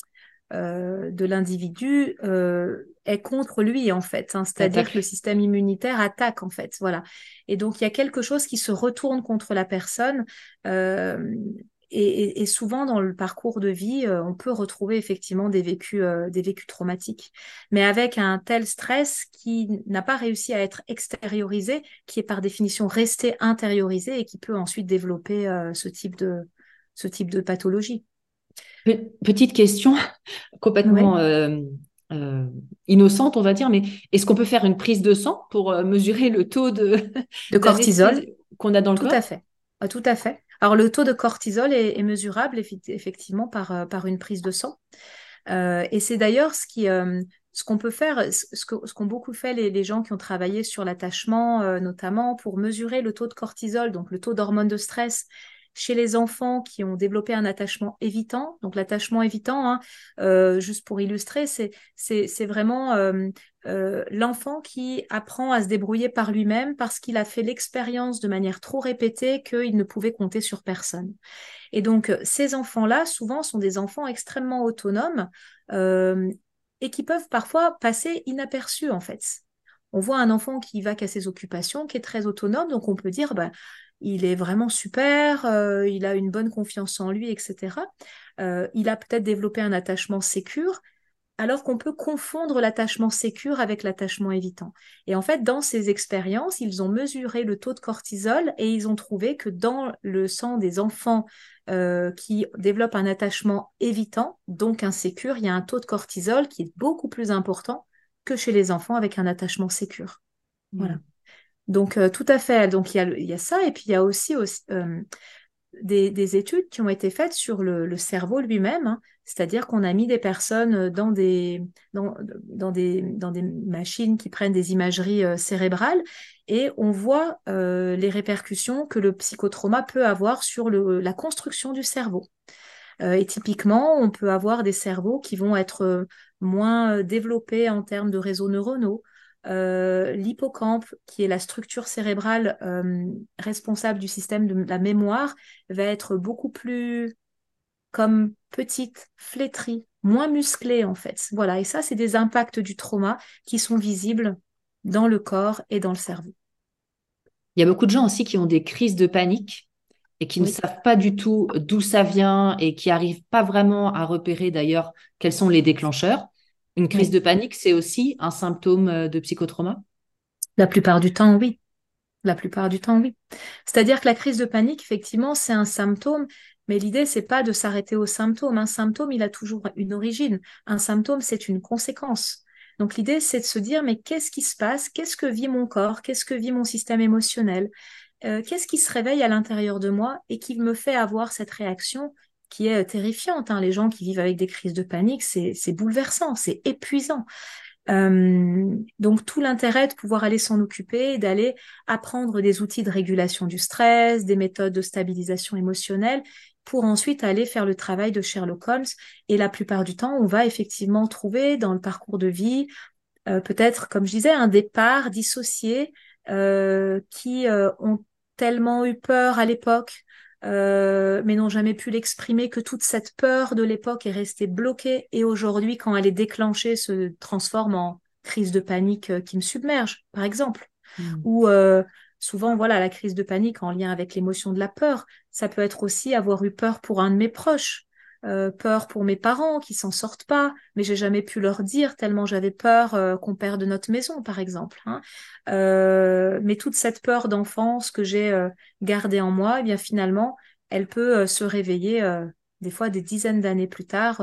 euh, de l'individu euh, est contre lui en fait. Hein. C'est-à-dire que le système immunitaire attaque en fait. Voilà. Et donc il y a quelque chose qui se retourne contre la personne. Euh, et, souvent dans le parcours de vie, on peut retrouver effectivement des vécus, des vécus traumatiques, mais avec un tel stress qui n'a pas réussi à être extériorisé, qui est par définition resté intériorisé et qui peut ensuite développer ce type de ce type de pathologie. Petite question complètement euh, euh, innocente, on va dire, mais est-ce qu'on peut faire une prise de sang pour euh, mesurer le taux de, de cortisol qu'on a dans le tout corps? à fait. Ah, tout à fait. Alors le taux de cortisol est, mesurable effectivement par, par une prise de sang. et c'est d'ailleurs ce qui, ce qu'on peut faire, ce qu'ont ce beaucoup fait les, les, gens qui ont travaillé sur l'attachement, notamment pour mesurer le taux de cortisol, donc le taux d'hormone de stress chez les enfants qui ont développé un attachement évitant. Donc l'attachement évitant, hein, euh, juste pour illustrer, c'est vraiment euh, euh, l'enfant qui apprend à se débrouiller par lui-même parce qu'il a fait l'expérience de manière trop répétée qu'il ne pouvait compter sur personne. Et donc ces enfants-là, souvent, sont des enfants extrêmement autonomes et qui peuvent parfois passer inaperçus en fait. On voit un enfant qui va qu'à ses occupations, qui est très autonome, donc on peut dire, bah, il est vraiment super, euh, il a une bonne confiance en lui, etc. Euh, il a peut-être développé un attachement sécure, alors qu'on peut confondre l'attachement sécure avec l'attachement évitant. Et en fait, dans ces expériences, ils ont mesuré le taux de cortisol et ils ont trouvé que dans le sang des enfants euh, qui développent un attachement évitant, donc insécure, il y a un taux de cortisol qui est beaucoup plus important que chez les enfants avec un attachement sécure. Voilà. Mm. Donc, euh, tout à fait. Donc, il y, a, ça. Et puis, il y a aussi, euh, des, études qui ont été faites sur le, cerveau lui-même. Hein. C'est-à-dire qu'on a mis des personnes dans des, dans, des, machines qui prennent des imageries euh, cérébrales et on voit les répercussions que le psychotrauma peut avoir sur la construction du cerveau. et typiquement, on peut avoir des cerveaux qui vont être moins développés en termes de réseaux neuronaux, euh, l'hippocampe, qui est la structure cérébrale euh, responsable du système de la mémoire, va être beaucoup plus comme petite, flétrie, moins musclée en fait. Voilà, et ça, c'est des impacts du trauma qui sont visibles dans le corps et dans le cerveau. Il y a beaucoup de gens aussi qui ont des crises de panique et qui ne savent pas du tout d'où ça vient et qui n'arrivent pas vraiment à repérer d'ailleurs quels sont les déclencheurs. Une crise de panique, c'est aussi un symptôme euh, de psychotrauma? La plupart du temps, oui. La plupart du temps, oui. C'est-à-dire que la crise de panique, effectivement, c'est un symptôme, mais l'idée, c'est pas de s'arrêter au symptôme. Un symptôme, il a toujours une origine. Un symptôme, c'est une conséquence. Donc l'idée, c'est de se dire, mais qu'est-ce qui se passe? Qu'est-ce que vit mon corps? Qu'est-ce que vit mon système émotionnel? Euh, Qu'est-ce qui se réveille à l'intérieur de moi et qui me fait avoir cette réaction? Qui est terrifiante. Hein. Les gens qui vivent avec des crises de panique, c'est bouleversant, c'est épuisant. Euh, donc tout l'intérêt de pouvoir aller s'en occuper, d'aller apprendre des outils de régulation du stress, des méthodes de stabilisation émotionnelle, pour ensuite aller faire le travail de Sherlock Holmes. Et la plupart du temps, on va effectivement trouver dans le parcours de vie, euh, peut-être, comme je disais, un départ dissocié euh, qui ont tellement eu peur à l'époque euh, mais n'ont jamais pu l'exprimer, que toute cette peur de l'époque est restée bloquée et aujourd'hui, quand elle est déclenchée, se transforme en crise de panique euh, qui me submerge, par exemple. Hmm. Ou euh, souvent, voilà, la crise de panique en lien avec l'émotion de la peur, ça peut être aussi avoir eu peur pour un de mes proches. Euh, peur pour mes parents qui s'en sortent pas, mais j'ai jamais pu leur dire tellement j'avais peur euh, qu'on perde notre maison, par exemple. Hein. Euh, mais toute cette peur d'enfance que j'ai gardée en moi, eh bien finalement, elle peut se réveiller des fois des dizaines d'années plus tard,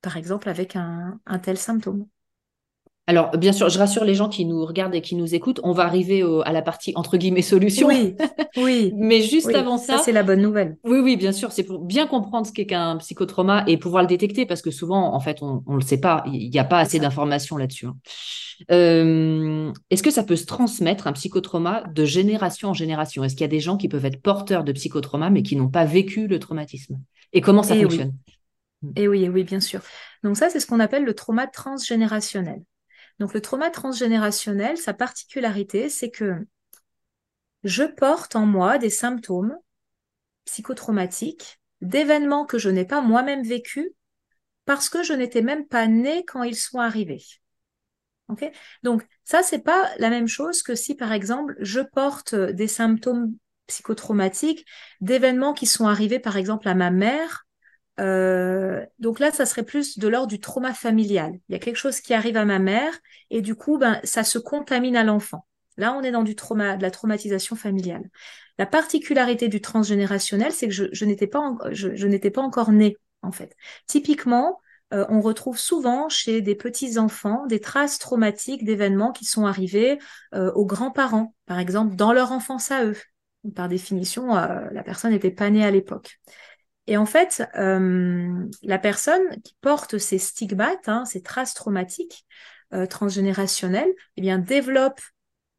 par exemple avec un tel symptôme. Alors, bien sûr, je rassure les gens qui nous regardent et qui nous écoutent, on va arriver à la partie entre guillemets solution. Oui, oui. Mais juste avant ça. Ça, c'est la bonne nouvelle. Oui, oui, bien sûr. C'est pour bien comprendre ce qu'est qu'un psychotrauma et pouvoir le détecter parce que souvent, en fait, on ne le sait pas. Il n'y a pas assez d'informations là-dessus. Hein. Euh, est-ce que ça peut se transmettre, un psychotrauma, de génération en génération? Est-ce qu'il y a des gens qui peuvent être porteurs de psychotrauma mais qui n'ont pas vécu le traumatisme? Et comment ça fonctionne? Et oui, oui, bien sûr. Donc ça, c'est ce qu'on appelle le trauma transgénérationnel. Donc le trauma transgénérationnel, sa particularité, c'est que je porte en moi des symptômes psychotraumatiques d'événements que je n'ai pas moi-même vécus parce que je n'étais même pas née quand ils sont arrivés. Donc ça, c'est pas la même chose que si, par exemple, je porte des symptômes psychotraumatiques d'événements qui sont arrivés, par exemple, à ma mère euh, donc là, ça serait plus de l'ordre du trauma familial. Il y a quelque chose qui arrive à ma mère et du coup, ben, ça se contamine à l'enfant. Là, on est dans du trauma, de la traumatisation familiale. La particularité du transgénérationnel, c'est que je, n'étais pas, je, n'étais pas encore née, en fait. Typiquement, euh, on retrouve souvent chez des petits enfants des traces traumatiques d'événements qui sont arrivés euh, aux grands-parents, par exemple, dans leur enfance à eux. Par définition, la personne n'était pas née à l'époque. Et en fait, euh, la personne qui porte ces stigmates, hein, ces traces traumatiques euh, transgénérationnelles, eh bien, développe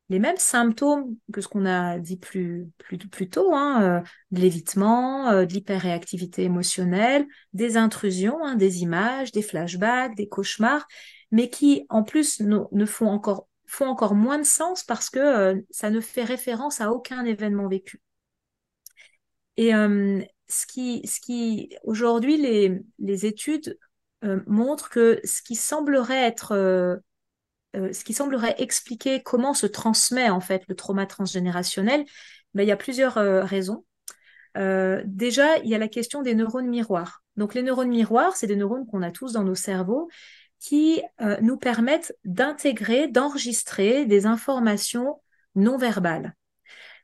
les mêmes symptômes que ce qu'on a dit plus, plus, tôt, hein, euh, de l'évitement, de l'hyperréactivité émotionnelle, des intrusions, hein, des images, des flashbacks, des cauchemars, mais qui en plus ne, font, encore, font encore moins de sens parce que ça ne fait référence à aucun événement vécu. Et ce qui, aujourd'hui, les, études euh, montrent que ce qui semblerait être, euh, euh, ce qui semblerait expliquer comment se transmet en fait le trauma transgénérationnel, ben, il y a plusieurs raisons. déjà, il y a la question des neurones miroirs. Donc, les neurones miroirs, c'est des neurones qu'on a tous dans nos cerveaux qui nous permettent d'intégrer, d'enregistrer des informations non verbales.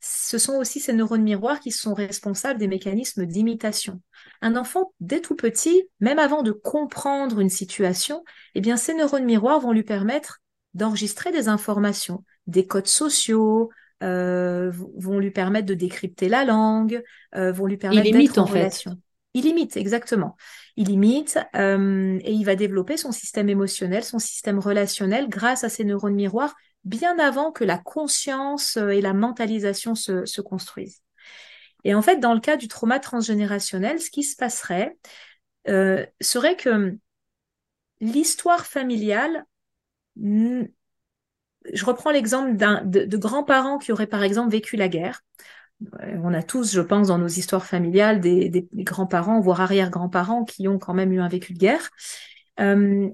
Ce sont aussi ces neurones miroirs qui sont responsables des mécanismes d'imitation. Un enfant, dès tout petit, même avant de comprendre une situation, eh bien, ces neurones miroirs vont lui permettre d'enregistrer des informations, des codes sociaux, euh, vont lui permettre de décrypter la langue, euh, vont lui permettre d'être en, en relation. Il imite, exactement. Il imite euh, et il va développer son système émotionnel, son système relationnel grâce à ces neurones miroirs bien avant que la conscience euh, et la mentalisation se, se construisent. Et en fait, dans le cas du trauma transgénérationnel, ce qui se passerait euh, serait que l'histoire familiale, je reprends l'exemple de, grands-parents qui auraient par exemple vécu la guerre. On a tous, je pense, dans nos histoires familiales, des, grands-parents, voire arrière-grands-parents qui ont quand même eu un vécu de guerre. Euh,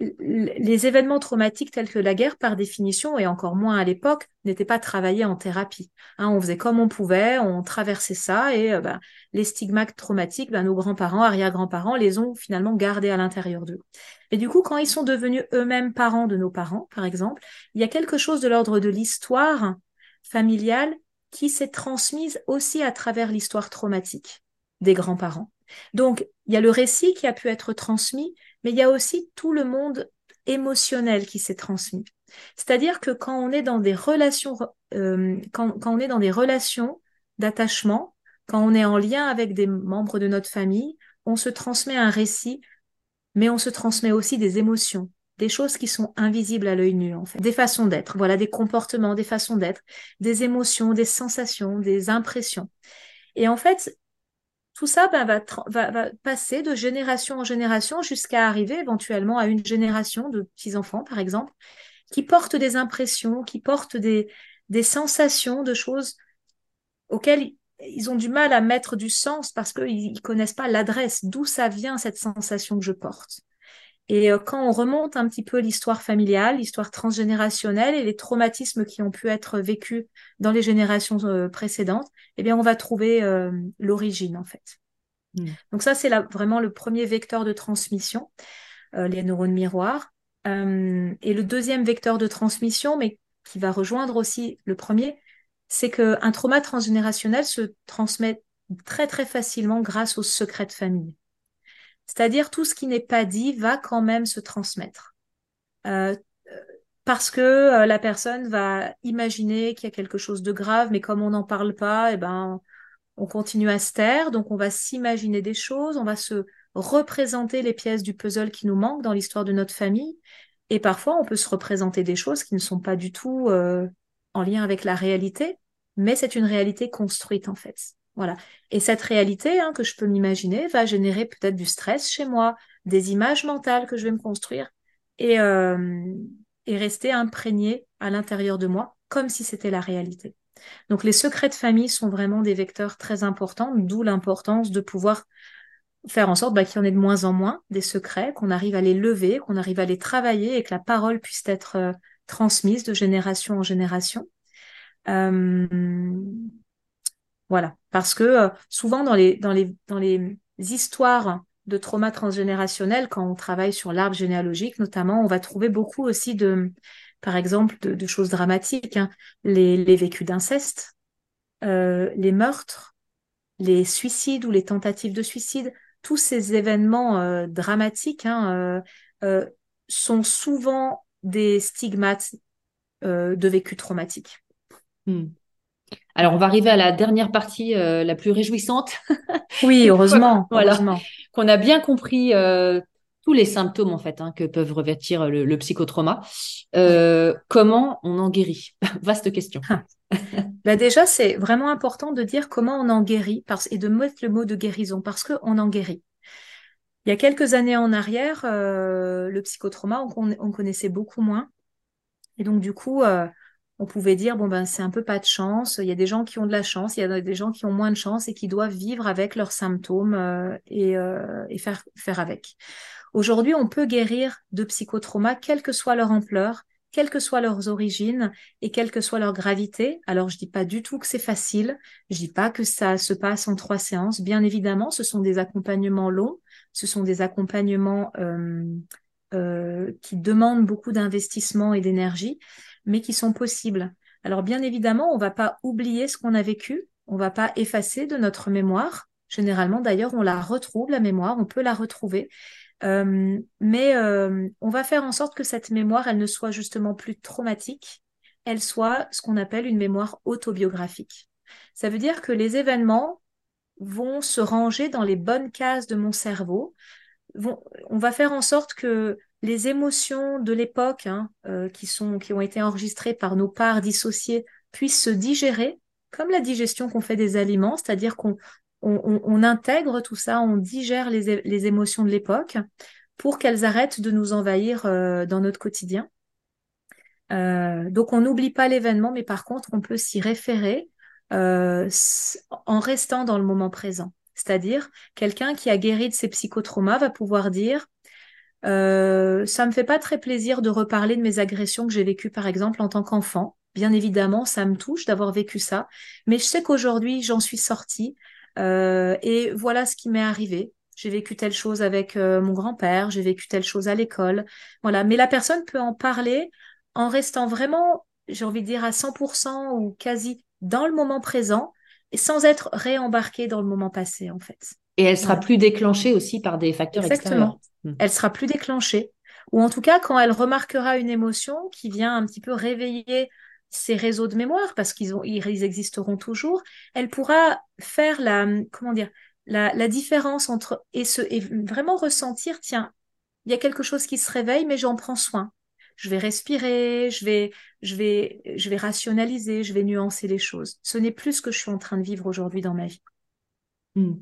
les événements traumatiques tels que la guerre, par définition, et encore moins à l'époque, n'étaient pas travaillés en thérapie. Hein, on faisait comme on pouvait, on traversait ça, et bah, les stigmates traumatiques, bah, nos grands-parents, arrière-grands-parents, les ont finalement gardés à l'intérieur d'eux. Et du coup, quand ils sont devenus eux-mêmes parents de nos parents, par exemple, il y a quelque chose de l'ordre de l'histoire familiale qui s'est transmise aussi à travers l'histoire traumatique des grands-parents. Donc, il y a le récit qui a pu être transmis, mais il y a aussi tout le monde émotionnel qui s'est transmis. C'est-à-dire que quand on est dans des relations, euh, quand, quand on est dans des relations d'attachement, quand on est en lien avec des membres de notre famille, on se transmet un récit, mais on se transmet aussi des émotions, des choses qui sont invisibles à l'œil nu, en fait, des façons d'être, voilà, des comportements, des façons d'être, des émotions, des sensations, des impressions. Et en fait, tout ça ben, va, va, passer de génération en génération jusqu'à arriver éventuellement à une génération de petits-enfants, par exemple, qui portent des impressions, qui portent des, des sensations de choses auxquelles ils ont du mal à mettre du sens parce qu'ils ne connaissent pas l'adresse, d'où ça vient cette sensation que je porte? Et euh, quand on remonte un petit peu l'histoire familiale, l'histoire transgénérationnelle et les traumatismes qui ont pu être vécus dans les générations euh, précédentes, eh bien, on va trouver euh, l'origine, en fait. Hmm. Donc ça, c'est vraiment le premier vecteur de transmission, les neurones miroirs. et le deuxième vecteur de transmission, mais qui va rejoindre aussi le premier, c'est qu'un trauma transgénérationnel se transmet très, très facilement grâce au secret de famille. C'est-à-dire tout ce qui n'est pas dit va quand même se transmettre. Euh, parce que euh, la personne va imaginer qu'il y a quelque chose de grave, mais comme on n'en parle pas, eh ben, on continue à se taire, donc on va s'imaginer des choses, on va se représenter les pièces du puzzle qui nous manquent dans l'histoire de notre famille, et parfois on peut se représenter des choses qui ne sont pas du tout euh, en lien avec la réalité, mais c'est une réalité construite en fait. Voilà. Et cette réalité hein, que je peux m'imaginer va générer peut-être du stress chez moi, des images mentales que je vais me construire et, euh, rester imprégné à l'intérieur de moi comme si c'était la réalité. Donc les secrets de famille sont vraiment des vecteurs très importants, d'où l'importance de pouvoir faire en sorte bah, qu'il y en ait de moins en moins des secrets, qu'on arrive à les lever, qu'on arrive à les travailler et que la parole puisse être euh, transmise de génération en génération. Euh, voilà, parce que euh, souvent dans les, dans, les, dans les histoires de trauma transgénérationnel, quand on travaille sur l'arbre généalogique notamment, on va trouver beaucoup aussi de, par exemple, de, choses dramatiques, hein. les, les, vécus d'inceste, euh, les meurtres, les suicides ou les tentatives de suicide, tous ces événements euh, dramatiques hein, sont souvent des stigmates de vécus traumatiques. Hmm. Alors, on va arriver à la dernière partie, euh, la plus réjouissante. Oui, heureusement. voilà. Qu'on a bien compris euh, tous les symptômes, en fait, hein, que peuvent revêtir le, psychotrauma. Euh, comment on en guérit? Vaste question. bah déjà, c'est vraiment important de dire comment on en guérit parce, et de mettre le mot de guérison parce qu'on en guérit. Il y a quelques années en arrière, le psychotrauma, on, on, connaissait beaucoup moins. Et donc, du coup, on pouvait dire bon ben c'est un peu pas de chance. Il y a des gens qui ont de la chance, il y a des gens qui ont moins de chance et qui doivent vivre avec leurs symptômes euh, et, euh, et, faire faire avec. Aujourd'hui, on peut guérir de psychotrauma, quelle que soit leur ampleur, quelles que soient leurs origines et quelle que soit leur gravité. Alors, je dis pas du tout que c'est facile. Je dis pas que ça se passe en trois séances. Bien évidemment, ce sont des accompagnements longs. Ce sont des accompagnements euh, qui demandent beaucoup d'investissement et d'énergie, mais qui sont possibles. Alors bien évidemment, on ne va pas oublier ce qu'on a vécu, on ne va pas effacer de notre mémoire. Généralement, d'ailleurs, on la retrouve, la mémoire, on peut la retrouver. Euh, mais euh, on va faire en sorte que cette mémoire, elle ne soit justement plus traumatique, elle soit ce qu'on appelle une mémoire autobiographique. Ça veut dire que les événements vont se ranger dans les bonnes cases de mon cerveau. on va faire en sorte que les émotions de l'époque hein, euh, qui, qui ont été enregistrées par nos parts dissociées puissent se digérer, comme la digestion qu'on fait des aliments, c'est-à-dire qu'on on, intègre tout ça, on digère les, émotions de l'époque pour qu'elles arrêtent de nous envahir euh, dans notre quotidien. Euh, donc on n'oublie pas l'événement, mais par contre on peut s'y référer en restant dans le moment présent. C'est-à-dire, quelqu'un qui a guéri de ses psychotraumas va pouvoir dire euh, ça me fait pas très plaisir de reparler de mes agressions que j'ai vécues, par exemple, en tant qu'enfant. Bien évidemment, ça me touche d'avoir vécu ça, mais je sais qu'aujourd'hui, j'en suis sortie euh, et voilà ce qui m'est arrivé. J'ai vécu telle chose avec euh, mon grand-père, j'ai vécu telle chose à l'école. Voilà, mais la personne peut en parler en restant vraiment, j'ai envie de dire, à 100% ou quasi dans le moment présent et sans être réembarquée dans le moment passé, en fait. Et elle sera plus déclenchée aussi par des facteurs Exactement. extérieurs. Hmm. Elle sera plus déclenchée. Ou en tout cas, quand elle remarquera une émotion qui vient un petit peu réveiller ses réseaux de mémoire, parce qu'ils ils existeront toujours, elle pourra faire la, comment dire, la, la différence entre et, se, et vraiment ressentir, tiens, il y a quelque chose qui se réveille, mais j'en prends soin je vais respirer, je vais, je vais, je vais rationaliser, je vais nuancer les choses. Ce n'est plus ce que je suis en train de vivre aujourd'hui dans ma vie. Hmm.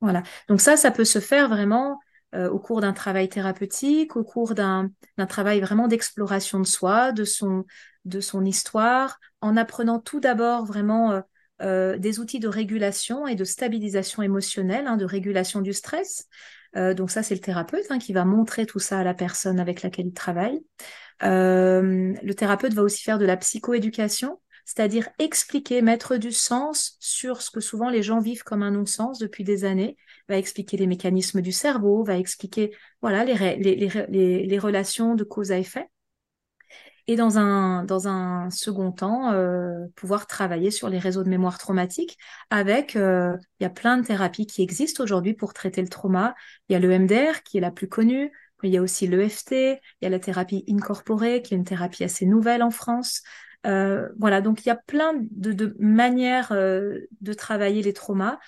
Voilà. Donc ça, ça peut se faire vraiment euh, au cours d'un travail thérapeutique, au cours d'un travail vraiment d'exploration de soi, de son, de son histoire, en apprenant tout d'abord vraiment euh, euh, des outils de régulation et de stabilisation émotionnelle, hein, de régulation du stress. donc ça, c'est le thérapeute hein, qui va montrer tout ça à la personne avec laquelle il travaille. Le thérapeute va aussi faire de la psychoéducation, c'est-à-dire expliquer, mettre du sens sur ce que souvent les gens vivent comme un non-sens depuis des années, va expliquer les mécanismes du cerveau, va expliquer voilà les, relations de cause à effet. Et dans un, dans un second temps, euh, pouvoir travailler sur les réseaux de mémoire traumatique avec, euh, il y a plein de thérapies qui existent aujourd'hui pour traiter le trauma. Il y a le MDR qui est la plus connue, il y a aussi l'EFT, il y a la thérapie incorporée, qui est une thérapie assez nouvelle en France. Euh, voilà, donc il y a plein de, manières euh, de travailler les traumas.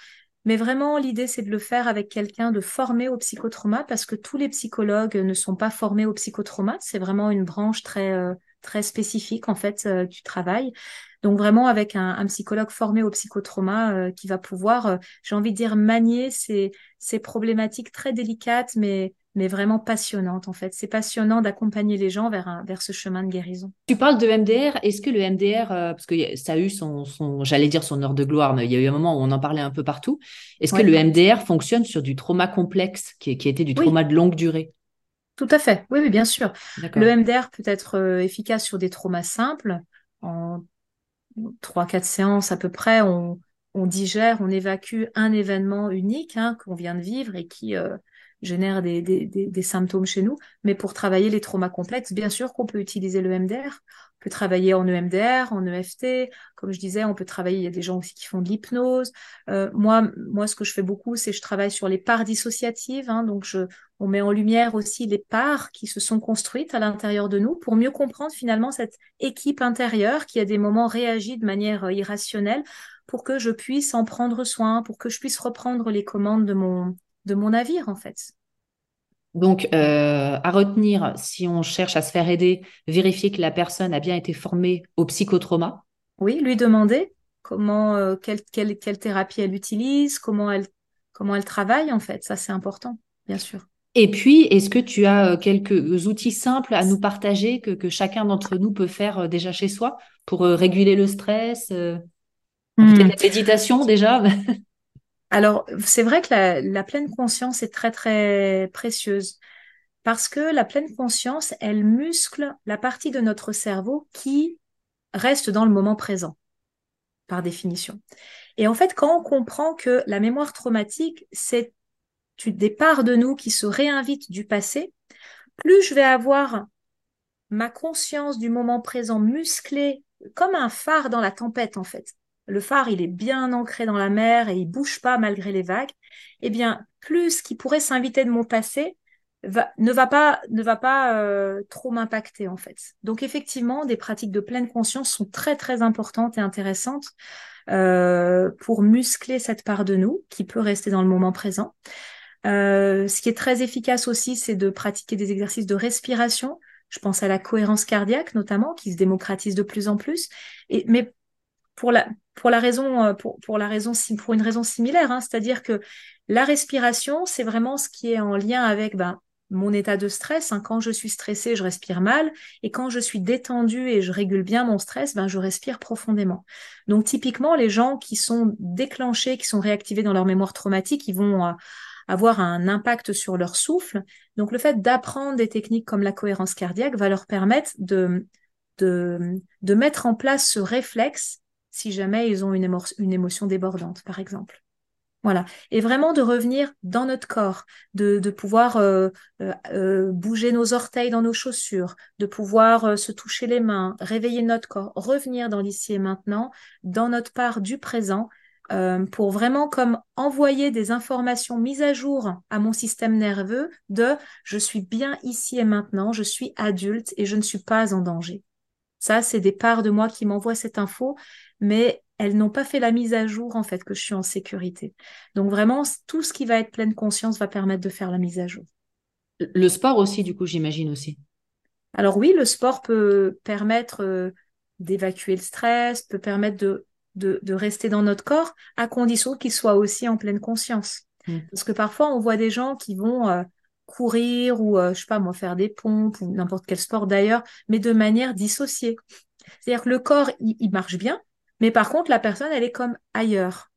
Mais vraiment, l'idée, c'est de le faire avec quelqu'un de formé au psychotrauma parce que tous les psychologues ne sont pas formés au psychotrauma. C'est vraiment une branche très, euh, très spécifique, en fait, du travail. Donc vraiment avec un, psychologue formé au psychotrauma qui va pouvoir, j'ai envie de dire, manier ces, ces problématiques très délicates, mais mais vraiment passionnante en fait. C'est passionnant d'accompagner les gens vers, vers ce chemin de guérison. Tu parles de MDR, est-ce que le MDR, euh, parce que ça a eu son, son j'allais dire son heure de gloire, mais il y a eu un moment où on en parlait un peu partout, est-ce que le MDR fonctionne sur du trauma complexe qui, qui était du trauma de longue durée? Tout à fait, oui, oui bien sûr. Le MDR peut être euh, efficace sur des traumas simples. En 3-4 séances à peu près, on, digère, on évacue un événement unique hein, qu'on vient de vivre et qui, euh, génère des, symptômes chez nous. Mais pour travailler les traumas complexes, bien sûr qu'on peut utiliser le MDR. On peut travailler en EMDR, en EFT. Comme je disais, on peut travailler, il y a des gens aussi qui font de l'hypnose. Euh, moi, moi, ce que je fais beaucoup, c'est je travaille sur les parts dissociatives. Hein, donc, je, on met en lumière aussi les parts qui se sont construites à l'intérieur de nous pour mieux comprendre finalement cette équipe intérieure qui à des moments réagit de manière euh, irrationnelle pour que je puisse en prendre soin, pour que je puisse reprendre les commandes de mon, de mon navire en fait. Donc, euh, à retenir, si on cherche à se faire aider, vérifier que la personne a bien été formée au psychotrauma. Oui, lui demander comment, euh, quelle, quelle, quelle, thérapie elle utilise, comment elle, comment elle travaille en fait. Ça, c'est important, bien sûr. Et puis, est-ce que tu as euh, quelques outils simples à nous partager que, que chacun d'entre nous peut faire déjà chez soi pour réguler le stress Peut-être la méditation déjà? Alors, c'est vrai que la, pleine conscience est très, très précieuse parce que la pleine conscience, elle muscle la partie de notre cerveau qui reste dans le moment présent, par définition. Et en fait, quand on comprend que la mémoire traumatique, c'est des parts de nous qui se réinvitent du passé plus je vais avoir ma conscience du moment présent musclée comme un phare dans la tempête en fait. Le phare, il est bien ancré dans la mer et il bouge pas malgré les vagues. Eh bien, plus ce qui pourrait s'inviter de mon passé ne va pas, ne va pas euh, trop m'impacter en fait. Donc effectivement, des pratiques de pleine conscience sont très très importantes et intéressantes euh, pour muscler cette part de nous qui peut rester dans le moment présent. Euh, ce qui est très efficace aussi, c'est de pratiquer des exercices de respiration. Je pense à la cohérence cardiaque notamment, qui se démocratise de plus en plus. Mais pour la, pour la raison, pour, pour la raison, pour une raison similaire, hein, c'est-à-dire que la respiration, c'est vraiment ce qui est en lien avec ben, mon état de stress. Hein. Quand je suis stressée, je respire mal. Et quand je suis détendue et je régule bien mon stress, ben, je respire profondément. Donc typiquement, les gens qui sont déclenchés, qui sont réactivés dans leur mémoire traumatique, ils vont euh, avoir un impact sur leur souffle. Donc le fait d'apprendre des techniques comme la cohérence cardiaque va leur permettre de, de, mettre en place ce réflexe si jamais ils ont une, émotion débordante, par exemple. Voilà. Et vraiment de revenir dans notre corps, de, de pouvoir euh, euh, euh, bouger nos orteils dans nos chaussures, de pouvoir se toucher les mains, réveiller notre corps, revenir dans l'ici et maintenant, dans notre part du présent, pour vraiment comme envoyer des informations mises à jour à mon système nerveux de je suis bien ici et maintenant, je suis adulte et je ne suis pas en danger. Ça, c'est des parts de moi qui m'envoient cette info, mais elles n'ont pas fait la mise à jour en fait que je suis en sécurité. Donc vraiment, tout ce qui va être pleine conscience va permettre de faire la mise à jour. Le sport aussi, du coup, j'imagine aussi. Alors oui, le sport peut permettre euh, d'évacuer le stress, peut permettre de, de, rester dans notre corps, à condition qu'il soit aussi en pleine conscience. Mm. Parce que parfois, on voit des gens qui vont euh, courir ou, euh, je sais pas moi, faire des pompes ou n'importe quel sport d'ailleurs, mais de manière dissociée. C'est-à-dire que le corps, il marche bien, mais par contre, la personne, elle est comme ailleurs.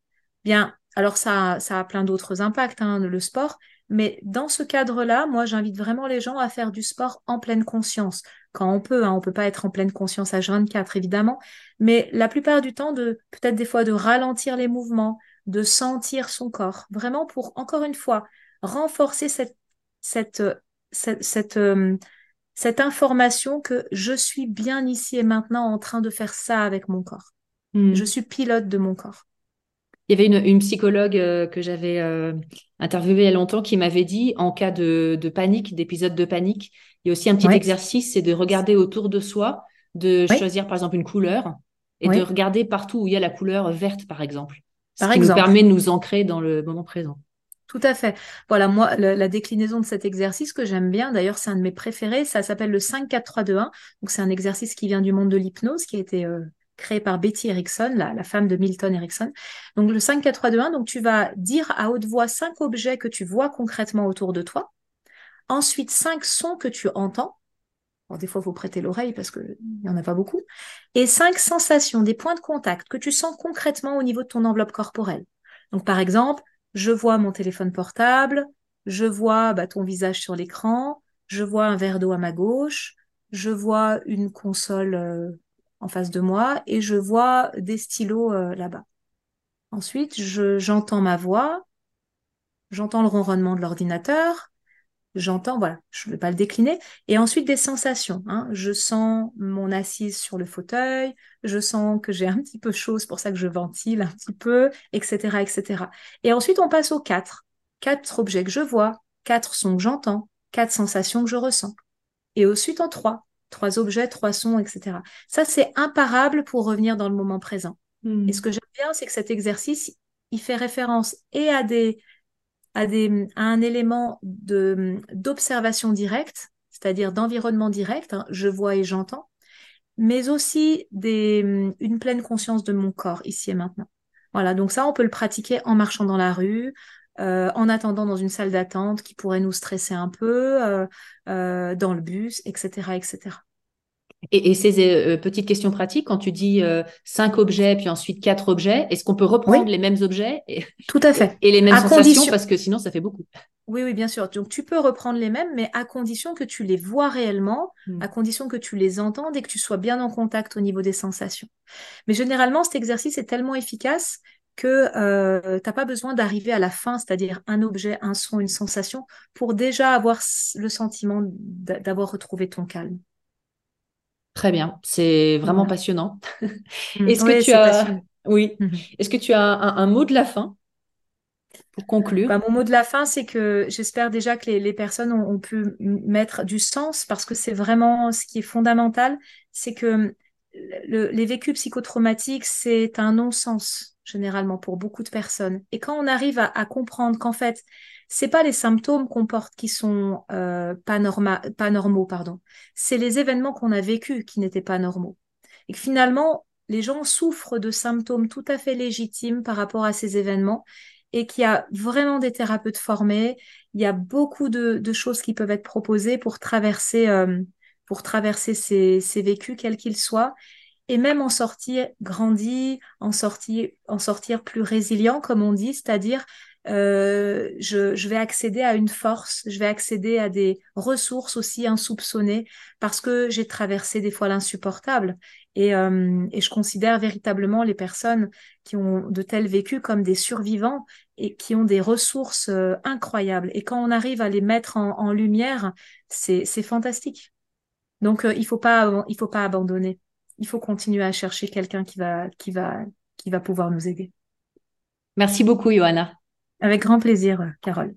Bien, alors ça, ça a plein d'autres impacts, hein, le sport, mais dans ce cadre-là, moi, j'invite vraiment les gens à faire du sport en pleine conscience. Quand on peut, hein, on peut pas être en pleine conscience à 24 évidemment, mais la plupart du temps, de peut-être des fois de ralentir les mouvements, de sentir son corps, vraiment pour encore une fois renforcer cette cette cette, cette, euh, cette information que je suis bien ici et maintenant en train de faire ça avec mon corps. Hmm. Je suis pilote de mon corps. Il y avait une, psychologue euh, que j'avais euh, interviewée il y a longtemps qui m'avait dit, en cas de, panique, d'épisode de panique, il y a aussi un petit exercice, c'est de regarder autour de soi, de choisir par exemple une couleur et de regarder partout où il y a la couleur verte, par exemple. Ce qui nous permet de nous ancrer dans le moment présent. Tout à fait. Voilà, moi, la, déclinaison de cet exercice que j'aime bien, d'ailleurs, c'est un de mes préférés, ça s'appelle le 5-4-3-2-1. Donc, c'est un exercice qui vient du monde de l'hypnose, qui a été euh, créé par Betty Erickson, la, femme de Milton Erickson. Donc le 5, 4, 3, 2, 1, donc tu vas dire à haute voix cinq objets que tu vois concrètement autour de toi. Ensuite, cinq sons que tu entends. Des fois, il faut prêter l'oreille parce qu'il n'y en a pas beaucoup. Et cinq sensations, des points de contact que tu sens concrètement au niveau de ton enveloppe corporelle. Donc, par exemple, je vois mon téléphone portable, je vois bah, ton visage sur l'écran, je vois un verre d'eau à ma gauche, je vois une console euh, en face de moi et je vois des stylos euh, là-bas. Ensuite, j'entends ma voix, j'entends le ronronnement de l'ordinateur, j'entends, voilà, je ne vais pas le décliner, et ensuite des sensations. Hein. Je sens mon assise sur le fauteuil, je sens que j'ai un petit peu chaud, c'est pour ça que je ventile un petit peu, etc., etc. Et ensuite, on passe aux quatre. Quatre objets que je vois, quatre sons que j'entends, quatre sensations que je ressens. Et ensuite en trois, trois objets, trois sons, etc. Ça, c'est imparable pour revenir dans le moment présent. Hmm. Et ce que j'aime bien, c'est que cet exercice, il fait référence et à des à, des, à un élément de d'observation directe, c'est-à-dire d'environnement direct, hein, je vois et j'entends, mais aussi des, une pleine conscience de mon corps ici et maintenant. Voilà, donc ça, on peut le pratiquer en marchant dans la rue, euh, en attendant dans une salle d'attente qui pourrait nous stresser un peu, euh, euh, dans le bus, etc., etc. Et, ces petites questions pratiques, quand tu dis cinq objets puis ensuite quatre objets, est-ce qu'on peut reprendre les mêmes objets et, Tout à fait. Et les mêmes sensations? parce que sinon ça fait beaucoup. Oui, oui, bien sûr. Donc tu peux reprendre les mêmes, mais à condition que tu les vois réellement, hmm. à condition que tu les entendes et que tu sois bien en contact au niveau des sensations. Mais généralement, cet exercice est tellement efficace que euh, tu n'as pas besoin d'arriver à la fin, c'est-à-dire un objet, un son, une sensation, pour déjà avoir le sentiment d'avoir retrouvé ton calme. Très bien, c'est vraiment passionnant. Est-ce que tu as, oui, est-ce que tu as un, mot de la fin pour conclure? Bah, Mon mot de la fin, c'est que j'espère déjà que les, personnes ont, pu mettre du sens parce que c'est vraiment ce qui est fondamental, c'est que les vécus psychotraumatiques, c'est un non-sens généralement pour beaucoup de personnes. Et quand on arrive à, comprendre qu'en fait, c'est pas les symptômes qu'on porte qui sont euh, pas, pas normaux, pardon. C'est les événements qu'on a vécus qui n'étaient pas normaux. Et que finalement, les gens souffrent de symptômes tout à fait légitimes par rapport à ces événements et qu'il y a vraiment des thérapeutes formés. Il y a beaucoup de, choses qui peuvent être proposées pour traverser, euh, ces vécus, quels qu'ils soient et même en sortir grandi, en sortir, plus résilient, comme on dit, c'est-à-dire euh, je, vais accéder à une force, je vais accéder à des ressources aussi insoupçonnées parce que j'ai traversé des fois l'insupportable. Et, euh, je considère véritablement les personnes qui ont de tels vécus comme des survivants et qui ont des ressources euh, incroyables. Et quand on arrive à les mettre en, lumière, c'est fantastique. Donc il faut pas il faut pas abandonner il faut continuer à chercher quelqu'un qui va, qui, va, qui va pouvoir nous aider. Merci beaucoup, Johanna. Avec grand plaisir, Carole.